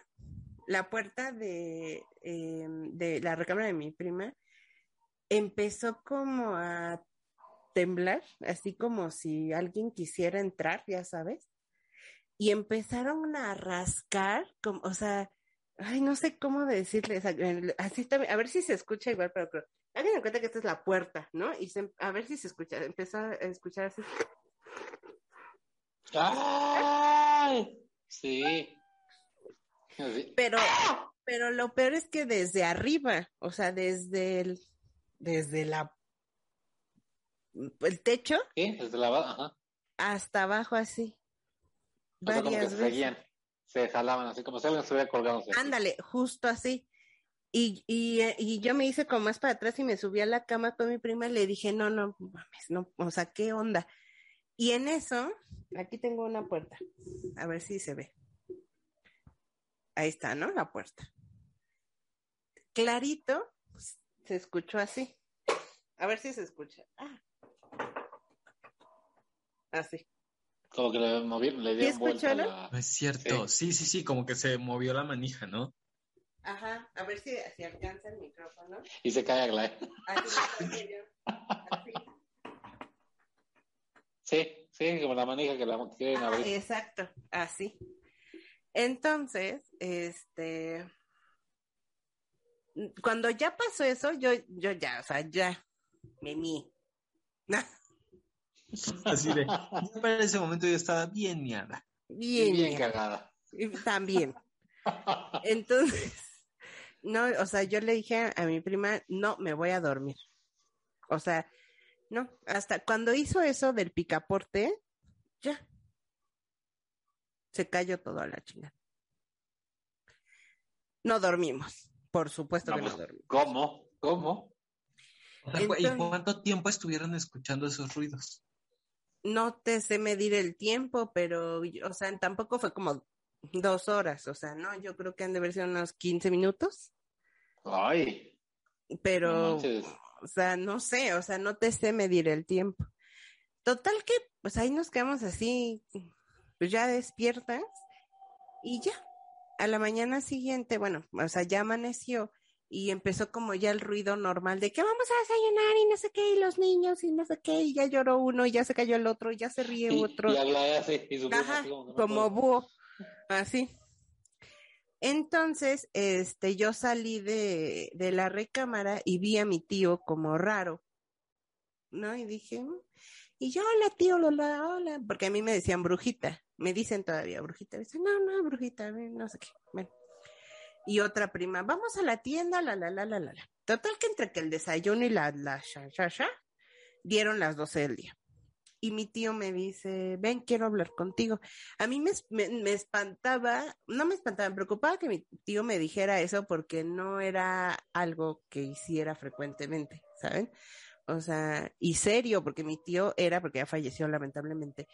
la puerta de, em, de la recámara de mi prima empezó como a temblar, así como si alguien quisiera entrar, ya sabes, y empezaron a rascar, como, o sea, ay, no sé cómo decirles, así también, a ver si se escucha igual, pero creo, hagan en cuenta que esta es la puerta, ¿no? Y se- a ver si se escucha, empezó a escuchar así, ¡Ay! Sí. Pero, pero lo peor es que desde arriba, o sea, desde el, desde la, el techo, ¿Qué? Desde la Ajá. hasta abajo así. O sea, como que Varias se veces. seguían, se jalaban así, como si alguien estuviera colgándose. Ándale, justo así. Y, y, eh, y yo me hice como más para atrás y me subí a la cama con mi prima y le dije, no, no, mames, no, o sea, ¿qué onda? Y en eso, aquí tengo una puerta, a ver si se ve. Ahí está, ¿no? La puerta. Clarito, se escuchó así. A ver si se escucha. Ah. Así. Como que le, movi- le dieron ¿Sí vuelta la... No es cierto. Sí. sí, sí, como que se movió la manija, ¿no? Ajá, a ver si, si alcanza el micrófono. Y se cae Aglaé. Así, así. así. Sí, sí, como la manija que la quieren Ah, abrir. exacto, así. Entonces, este, cuando ya pasó eso, yo, yo ya, o sea, ya, me mi. Así de. Para ese momento yo estaba bien miada. Bien, bien bien, cagada. también. Entonces, no, o sea, yo le dije a, mi prima, no, me voy a dormir. O sea, no, hasta cuando hizo eso del picaporte, ya. Se cayó todo a la chingada. No dormimos, por supuesto que no dormimos. ¿Cómo? ¿Cómo? O sea, ¿Y cuánto tiempo estuvieron escuchando esos ruidos? No te sé medir el tiempo, pero, o sea, tampoco fue como dos horas, o sea, no, yo creo que han de haber sido unos 15 minutos, Ay, pero, o sea, no sé, o sea, no te sé medir el tiempo. Total que, pues ahí nos quedamos así, pues ya despiertas y ya. A la mañana siguiente, bueno, o sea, ya amaneció y empezó como ya el ruido normal de que vamos a desayunar y no sé qué, y los niños y no sé qué, y ya lloró uno y ya se cayó el otro y ya se ríe Y, otro. y Aglaé así, y su Ajá, como búho, así. Entonces, este, yo salí de, de la recámara y vi a mi tío como raro, ¿no? Y dije, "Mm". y yo, hola tío, hola, hola, porque a mí me decían brujita, me dicen todavía brujita, dicen, no, no, brujita, no sé qué, bueno. Y otra prima, vamos a la tienda, la, la, la, la, la, la. Total que entre que el desayuno y la, la, sha, sha, sha, dieron las 12 del día. Y mi tío me dice, ven, quiero hablar contigo. A mí me, me, espantaba, no me espantaba, me preocupaba que mi tío me dijera eso porque no era algo que hiciera frecuentemente, ¿saben? O sea, y serio, porque mi tío era, porque ya falleció lamentablemente,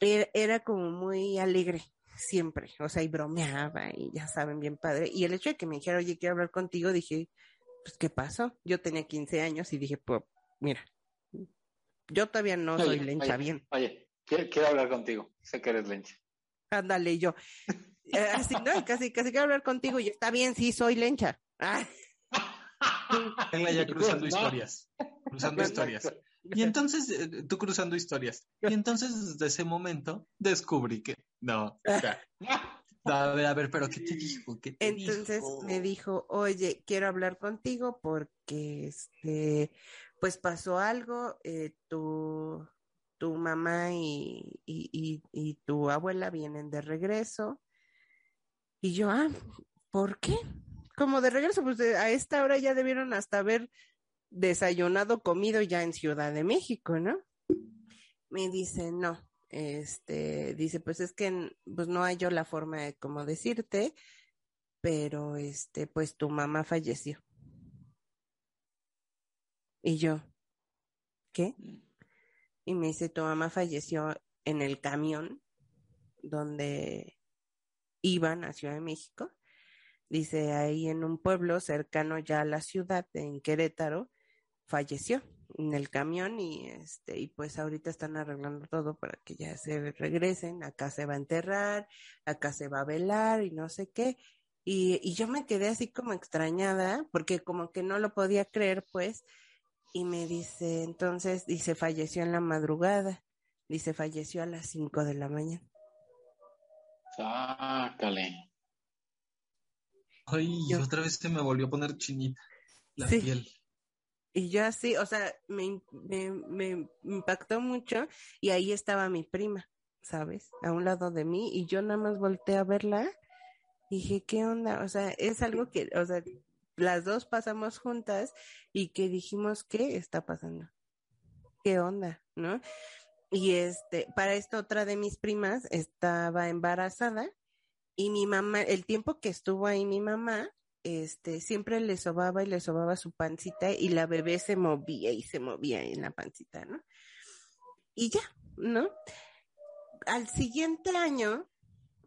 era, era como muy alegre siempre, o sea, y bromeaba y ya saben, bien padre. Y el hecho de que me dijera, oye, quiero hablar contigo, dije, pues, ¿qué pasó? Yo tenía 15 años y dije, pues, mira, yo todavía no soy lencha oye, bien. Oye, quiero, quiero hablar contigo. Sé que eres lencha. Ándale, yo. eh, así, no, casi, casi quiero hablar contigo y está bien, sí, soy lencha. Ah, Venga ya cruzando No. historias. Cruzando historias. Y entonces, eh, tú cruzando historias. Y entonces, desde ese momento, descubrí que. No, a ver, a ver, pero ¿qué te dijo? ¿Qué te Entonces dijo? me dijo, oye, quiero hablar contigo porque, este, pues pasó algo, eh, tu, tu mamá y, y, tu abuela vienen de regreso. Y yo, ah, ¿por qué? Como de regreso, pues a esta hora ya debieron hasta haber desayunado, comido ya en Ciudad de México, ¿no? Me dice, no, este, dice, pues es que pues no hay yo la forma de cómo decirte, pero este, pues tu mamá falleció. Y yo, ¿qué? Y me dice, tu mamá falleció en el camión donde iban a Ciudad de México. Dice, ahí en un pueblo cercano ya a la ciudad, en Querétaro, falleció en el camión y este, y pues ahorita están arreglando todo para que ya se regresen, acá se va a enterrar, acá se va a velar y no sé qué. Y, y yo me quedé así como extrañada, porque como que no lo podía creer, pues, y me dice, entonces, dice, falleció en la madrugada, dice, falleció a las cinco de la mañana. Sácale. Ay, Yo- otra vez se me volvió a poner chinita la Sí. piel. Y yo así, o sea, me, me, me impactó mucho y ahí estaba mi prima, ¿sabes? A un lado de mí y yo nada más volteé a verla dije, ¿qué onda? O sea, es algo que, o sea, las dos pasamos juntas y que dijimos, ¿qué está pasando? ¿Qué onda? ¿No? y este, para esto otra de mis primas estaba embarazada y mi mamá, el tiempo que estuvo ahí mi mamá, este, siempre le sobaba y le sobaba su pancita y la bebé se movía y se movía en la pancita, ¿no? Y ya, ¿no? Al siguiente año,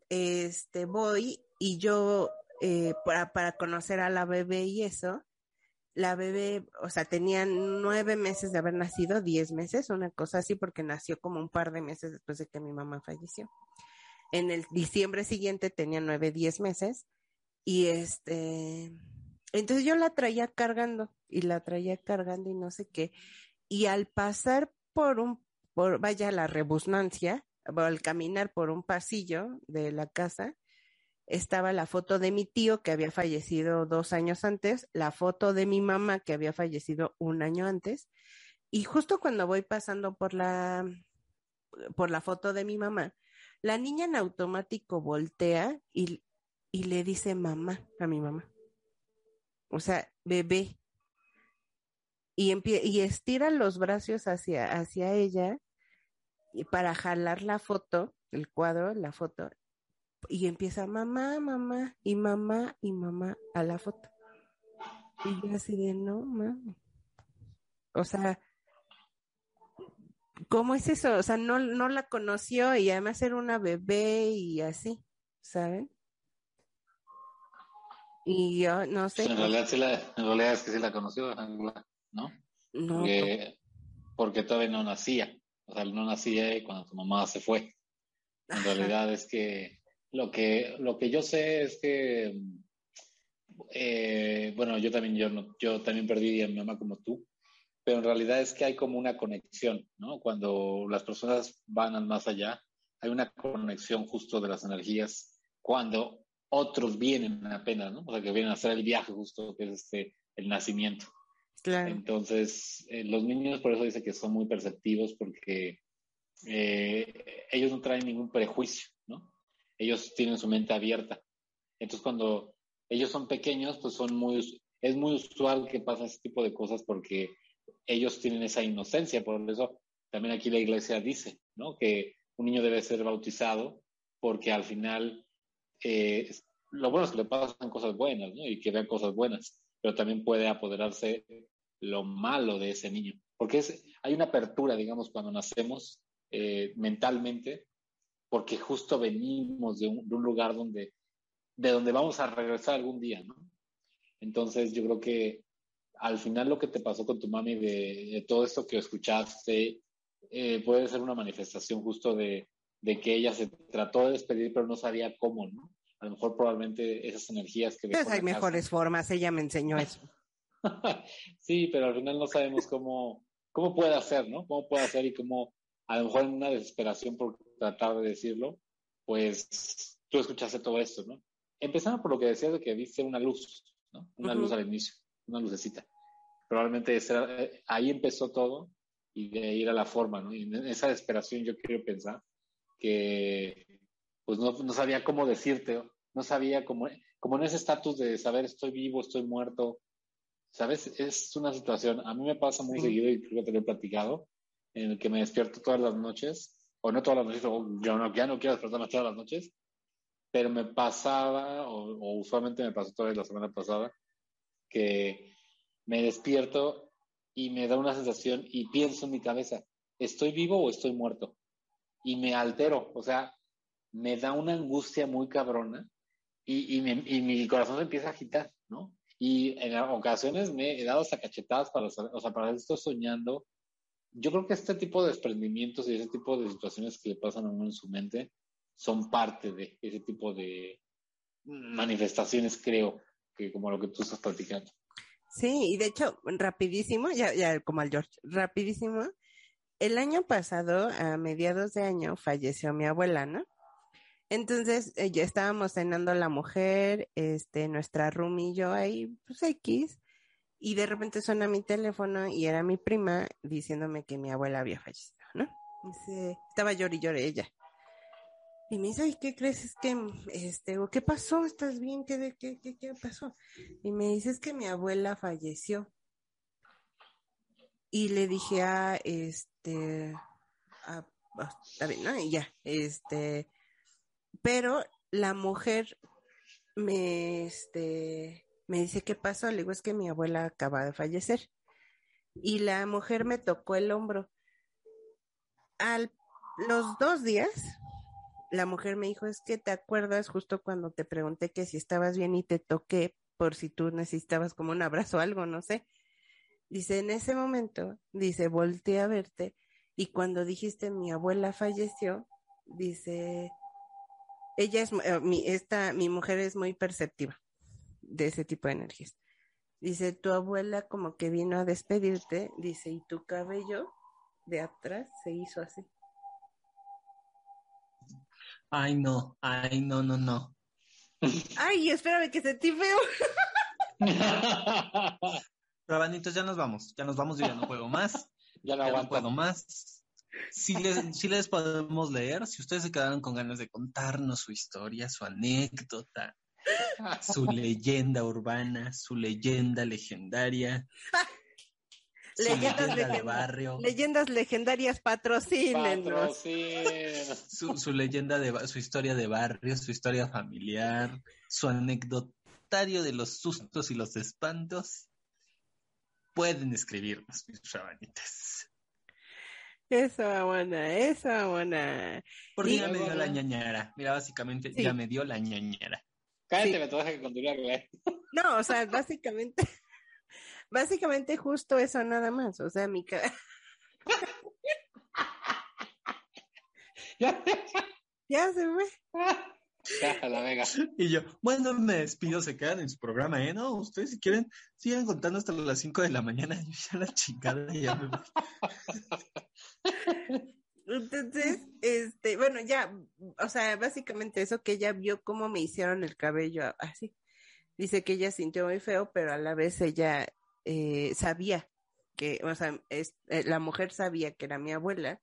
este, voy y yo, eh, para, para conocer a la bebé y eso, la bebé, o sea, tenía nueve meses de haber nacido, diez meses, una cosa así, porque nació como un par de meses después de que mi mamá falleció. En el diciembre siguiente tenía nueve, diez meses, y este, entonces yo la traía cargando, y la traía cargando y no sé qué, y al pasar por un, por, vaya la rebusnancia, al caminar por un pasillo de la casa, estaba la foto de mi tío que había fallecido dos años antes, la foto de mi mamá que había fallecido un año antes, y justo cuando voy pasando por la, por la foto de mi mamá, la niña en automático voltea y, y le dice mamá a mi mamá. O sea, bebé. Y, y estira los brazos hacia, hacia ella y para jalar la foto, el cuadro, la foto, y empieza mamá, mamá, y mamá, y mamá a la foto. Y yo así de, no, mami. O sea, ¿cómo es eso? O sea, no, no la conoció y además era una bebé y así, ¿saben? Y yo no sé. En realidad, sí la, en realidad es que sí la conoció, ¿no? No. Porque, porque todavía no nacía. O sea, no nacía cuando tu mamá se fue. En Ajá. realidad es que lo que, lo que yo sé es que, eh, bueno, yo también, yo, no, yo también perdí a mi mamá como tú, pero en realidad es que hay como una conexión, ¿no? Cuando las personas van al más allá, hay una conexión justo de las energías cuando otros vienen apenas, ¿no? O sea, que vienen a hacer el viaje justo, que es este, el nacimiento. Claro. Entonces, eh, los niños por eso dice que son muy perceptivos porque eh, ellos no traen ningún prejuicio. Ellos tienen su mente abierta. Entonces, cuando ellos son pequeños, pues son muy, es muy usual que pasen ese tipo de cosas porque ellos tienen esa inocencia. Por eso también aquí la iglesia dice, ¿no? Que un niño debe ser bautizado porque al final eh, lo bueno es que le pasan cosas buenas, ¿no? Y que vean cosas buenas, pero también puede apoderarse lo malo de ese niño. Porque es, hay una apertura, digamos, cuando nacemos eh, mentalmente, porque justo venimos de un, de un, lugar donde, de donde vamos a regresar algún día, ¿no? Entonces yo creo que al final lo que te pasó con tu mami de, de todo esto que escuchaste eh, puede ser una manifestación justo de, de, que ella se trató de despedir pero no sabía cómo, ¿no? A lo mejor probablemente esas energías que... Pues hay mejores casa. formas, ella me enseñó eso. sí, pero al final no sabemos cómo, cómo puede hacer, ¿no? Cómo puede hacer y cómo, a lo mejor en una desesperación por tratar de decirlo, pues tú escuchaste todo esto, ¿no? Empezando por lo que decías de que viste una luz, ¿no? Una uh -huh. luz al inicio, una lucecita. Probablemente esa, eh, ahí empezó todo y de ahí era la forma, ¿no? Y en esa desesperación yo quiero pensar que pues no, no sabía cómo decirte, no sabía cómo, como en ese estatus de saber estoy vivo, estoy muerto, ¿sabes? Es una situación, a mí me pasa muy sí. seguido y creo que te lo he platicado, en el que me despierto todas las noches, o no todas las noches, o yo no, ya no quiero despertarme todas las noches, pero me pasaba, o, usualmente me pasó toda la semana pasada, que me despierto y me da una sensación y pienso en mi cabeza, ¿estoy vivo o estoy muerto? Y me altero, o sea, me da una angustia muy cabrona y, y, me, y mi corazón se empieza a agitar, ¿no? Y en ocasiones me he dado hasta cachetadas para o sea, para esto soñando. Yo creo que este tipo de desprendimientos y ese tipo de situaciones que le pasan a uno en su mente son parte de ese tipo de manifestaciones, creo, que como lo que tú estás platicando. Sí, y de hecho, rapidísimo, ya, ya como al George, rapidísimo, el año pasado, a mediados de año, falleció mi abuela, ¿no? Entonces, eh, ya estábamos cenando la mujer, este, nuestra room y yo ahí, pues X, y de repente suena mi teléfono y era mi prima diciéndome que mi abuela había fallecido, ¿no? Dice, estaba llorando y lloré ella. Y me dice, ay, ¿qué crees? Es que, este, ¿qué pasó? ¿Estás bien? ¿Qué, qué, qué, qué pasó? Y me dice, es que mi abuela falleció. Y le dije, ah, este, ah, ah, está bien, ¿no? Y ya, este, pero la mujer me, este, me dice, ¿qué pasó? Le digo, es que mi abuela acaba de fallecer. Y la mujer me tocó el hombro. Al los dos días, la mujer me dijo, es que te acuerdas justo cuando te pregunté que si estabas bien y te toqué por si tú necesitabas como un abrazo o algo, no sé. Dice, en ese momento, dice, volteé a verte y cuando dijiste mi abuela falleció, dice, ella es, eh, mi, esta, mi mujer es muy perceptiva de ese tipo de energías. Dice, tu abuela como que vino a despedirte, dice, y tu cabello de atrás se hizo así. Ay, no, ay, no, no, no. Ay, espérame que sentí feo. Rabanitos, ya nos vamos, ya nos vamos, yo ya no puedo más. ya no ya no aguanto. puedo más. Si les, sí les podemos leer, si ustedes se quedaron con ganas de contarnos su historia, su anécdota, su leyenda urbana, su leyenda legendaria, su Leyendas leyenda de legendarias. barrio, Leyendas legendarias patrocínenos. Patrocina. su, su leyenda de su historia de barrio, su historia familiar, su anecdotario de los sustos y los espantos, pueden escribirnos, mis rabanitas. Eso, buena, eso, buena. Porque Y- ya me dio la ñañara. Mira, básicamente Sí. ya me dio la ñañara. Cállate, Sí. me te vas a que. No, o sea, básicamente, básicamente justo eso nada más. O sea, mi ca- Ya, ya se fue. ya, a la vega. Y yo, bueno, me despido, se quedan en su programa, ¿eh? No, ustedes si quieren, sigan contando hasta las 5 de la mañana. Yo ya la chingada ya me voy. Entonces, este, bueno, ya, o sea, básicamente eso que ella vio cómo me hicieron el cabello así. Dice que ella sintió muy feo, pero a la vez ella eh, sabía que, o sea, es, eh, la mujer sabía que era mi abuela,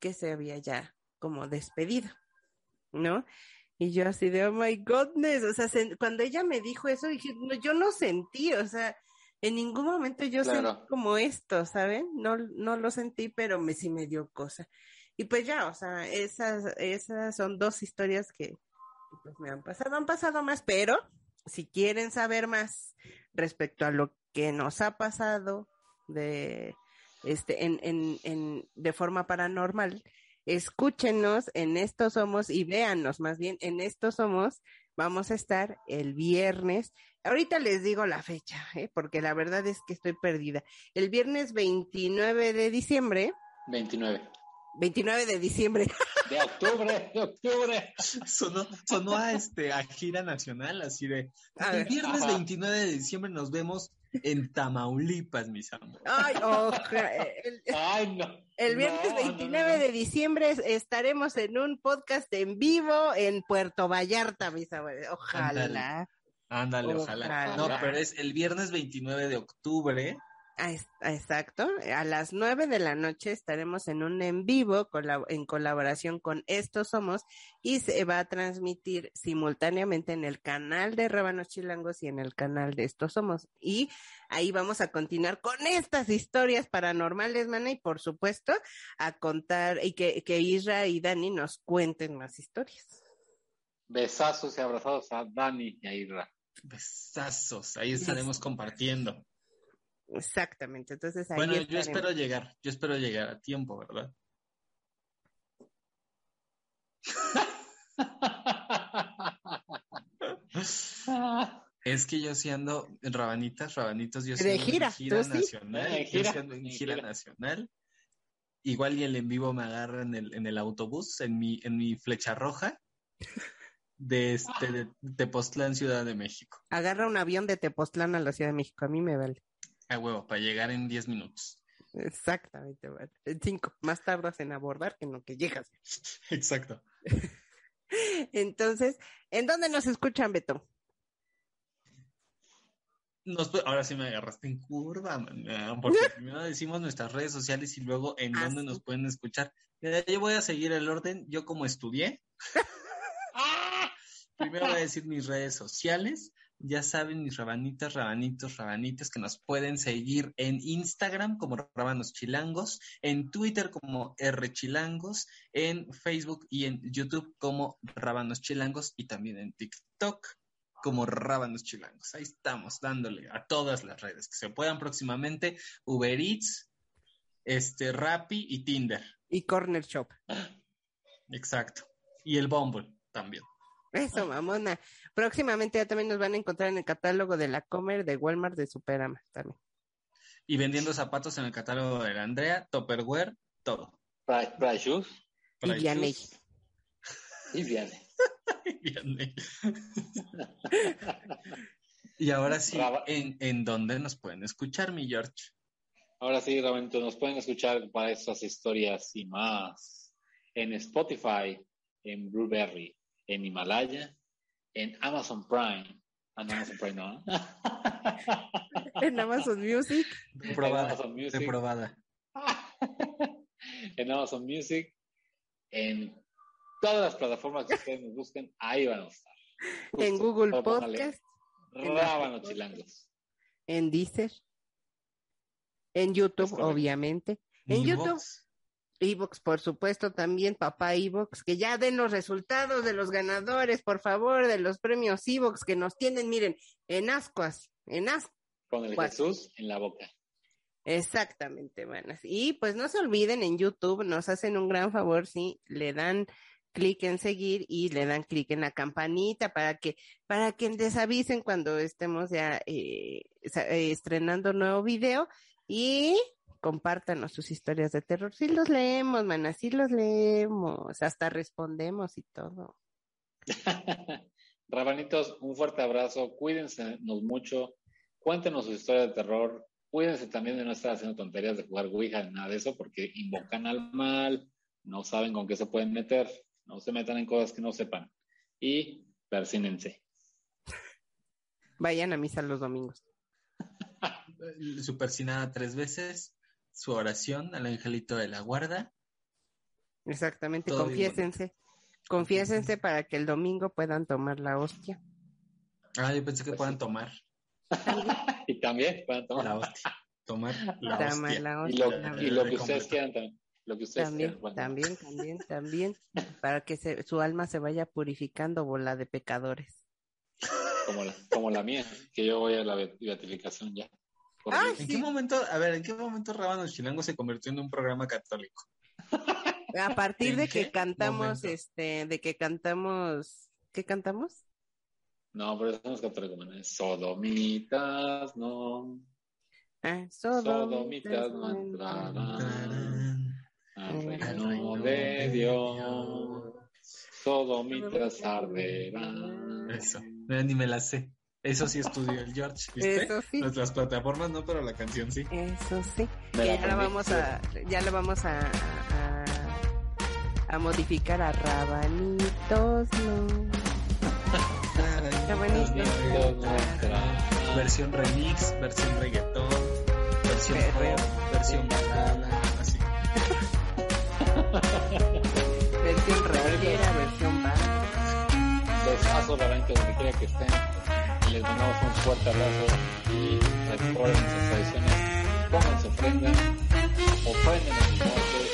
que se había ya como despedido, ¿no? Y yo así de, oh my goodness, o sea, se- cuando ella me dijo eso, dije, no, yo no sentí, o sea, en ningún momento yo Claro. sentí como esto, ¿saben? No, no lo sentí, pero me sí me dio cosa. Y pues ya, o sea, esas, esas son dos historias que pues me han pasado, han pasado más, pero si quieren saber más respecto a lo que nos ha pasado de este en, en, en de forma paranormal, escúchenos en Estos Somos y véanos más bien en Estos Somos. Vamos a estar el viernes. Ahorita les digo la fecha, ¿eh? porque la verdad es que estoy perdida. El viernes 29 de diciembre, 29. 29 de diciembre, De octubre, de octubre. Sonó, sonó a, este, a gira nacional, así de, A el ver. viernes Ajá. 29 de diciembre nos vemos en Tamaulipas, mis amores. Ay, oja- el, Ay, no. el viernes No, 29 no, no. de diciembre es- estaremos en un podcast en vivo en Puerto Vallarta, mis abuelos. Ojalá. Ándale, ojalá. Ojalá. No, pero es el viernes 29 de octubre. Ah, ah, Exacto. A las nueve de la noche estaremos en un en vivo en colaboración con Estos Somos y se va a transmitir simultáneamente en el canal de Rábanos Chilangos y en el canal de Estos Somos. Y ahí vamos a continuar con estas historias paranormales, mana, y por supuesto a contar y que, que Isra y Dani nos cuenten más historias. Besazos y abrazados a Dani y a Irra. Besazos, ahí estaremos compartiendo. Exactamente. Entonces ahí Bueno, yo espero llegar, yo espero llegar a tiempo, ¿verdad? Es que yo en rabanitas, rabanitos, yo sí De gira, en gira nacional, yo gira, sí ando en en gira gira. nacional. Igual y el en vivo me agarra en el, en el autobús, en mi, en mi flecha roja de este de Tepoztlán, Ciudad de México. Agarra un avión de Tepoztlán a la Ciudad de México. A mí me vale. A huevo, para llegar en 10 minutos. Exactamente. En cinco. Más tardas en abordar que en lo que llegas. Exacto. Entonces, ¿en dónde nos escuchan, Beto? Nos ahora sí me agarraste en curva, man, porque primero decimos nuestras redes sociales y luego en Ah, dónde sí. nos pueden escuchar. Yo voy a seguir el orden, yo como estudié. Primero voy a decir mis redes sociales, Ya saben, mis rabanitas, rabanitos, rabanitas, que nos pueden seguir en Instagram como Rábanos Chilangos, en Twitter como R Chilangos, en Facebook y en YouTube como Rábanos Chilangos y también en TikTok como Rábanos Chilangos. Ahí estamos, dándole a todas las redes que se puedan próximamente, Uber Eats, este, Rappi y Tinder. Y Corner Shop. Exacto. Y el Bumble también. Eso, mamona. Próximamente ya también nos van a encontrar en el catálogo de la Comer de Walmart de Superama también. Y vendiendo zapatos en el catálogo de la Andrea, Topperware, todo. Price, price Shoes Y Vianey. Y Viane. Vianey. y ahora sí, ¿en, ¿en dónde nos pueden escuchar, mi George? Ahora sí, realmente nos pueden escuchar para estas historias y más en Spotify, en Blueberry, en Himalaya, en Amazon Prime. Ah, no, Amazon Prime no. En Amazon Music. Reprobada. Amazon Music. Reprobada. en Amazon Music, en todas las plataformas que ustedes nos busquen, ahí van a estar. En Google Podcast. en Rábanos chilangos. En Deezer. En YouTube, obviamente. En YouTube. Evox, por supuesto, también, papá Evox, que ya den los resultados de los ganadores, por favor, de los premios Evox que nos tienen, miren, en ascuas, en ascuas. Con el. Jesús en la boca. Exactamente, manas. Y pues no se olviden, en YouTube nos hacen un gran favor si le dan clic en seguir y le dan clic en la campanita para que, para que les avisen cuando estemos ya eh, eh, estrenando nuevo video y compártanos sus historias de terror. Sí los leemos, manas, sí los leemos, hasta respondemos y todo. Rabanitos, un fuerte abrazo. Cuídense nos mucho. Cuéntenos sus historias de terror. Cuídense también de no estar haciendo tonterías de jugar Ouija ni nada de eso, porque invocan al mal, no saben con qué se pueden meter, no se metan en cosas que no sepan. Y persínense. Vayan a misa los domingos. Su persinada tres veces, su oración al angelito de la guarda. Exactamente, Todo bien confiésense. Confiésense para que el domingo puedan tomar la hostia. Ah, yo pensé que puedan tomar Y también puedan tomar. la hostia. Tomar la hostia. la Y lo, y lo que De ustedes quieran también. Lo que ustedes También, quieran. Bueno, también, también, también, para que se- su alma se vaya purificando, bola de pecadores. Como la, como la mía, que yo voy a la be- beatificación ya. Mí. ¿En Sí. qué momento, a ver, en qué momento Rábanos Chilango se convirtió en un programa católico? A partir ¿En de que cantamos, momento? este, de que cantamos, ¿qué cantamos? No, pero eso no es católico, man, es sodomitas, no. Ah, Sodomitas sodomitas, no entrarán al reino de Dios. Sodomitas arderán. Eso, ni me la sé. Eso sí estudió el George, ¿viste? Eso sí. Nuestras plataformas no, pero la canción sí. Eso sí. Que ya la vamos a, ya la vamos a, a, a modificar a rabanitos, no. Rabanitos, no. Versión remix, versión reggaetón, versión Perreo. pop, versión balada, así. versión ranchera, versión bar. Besazo realmente donde quiera que estén. Les mandamos un fuerte abrazo y exploren nuestras tradiciones. Pónganse ofrenda, ofrenden en el norte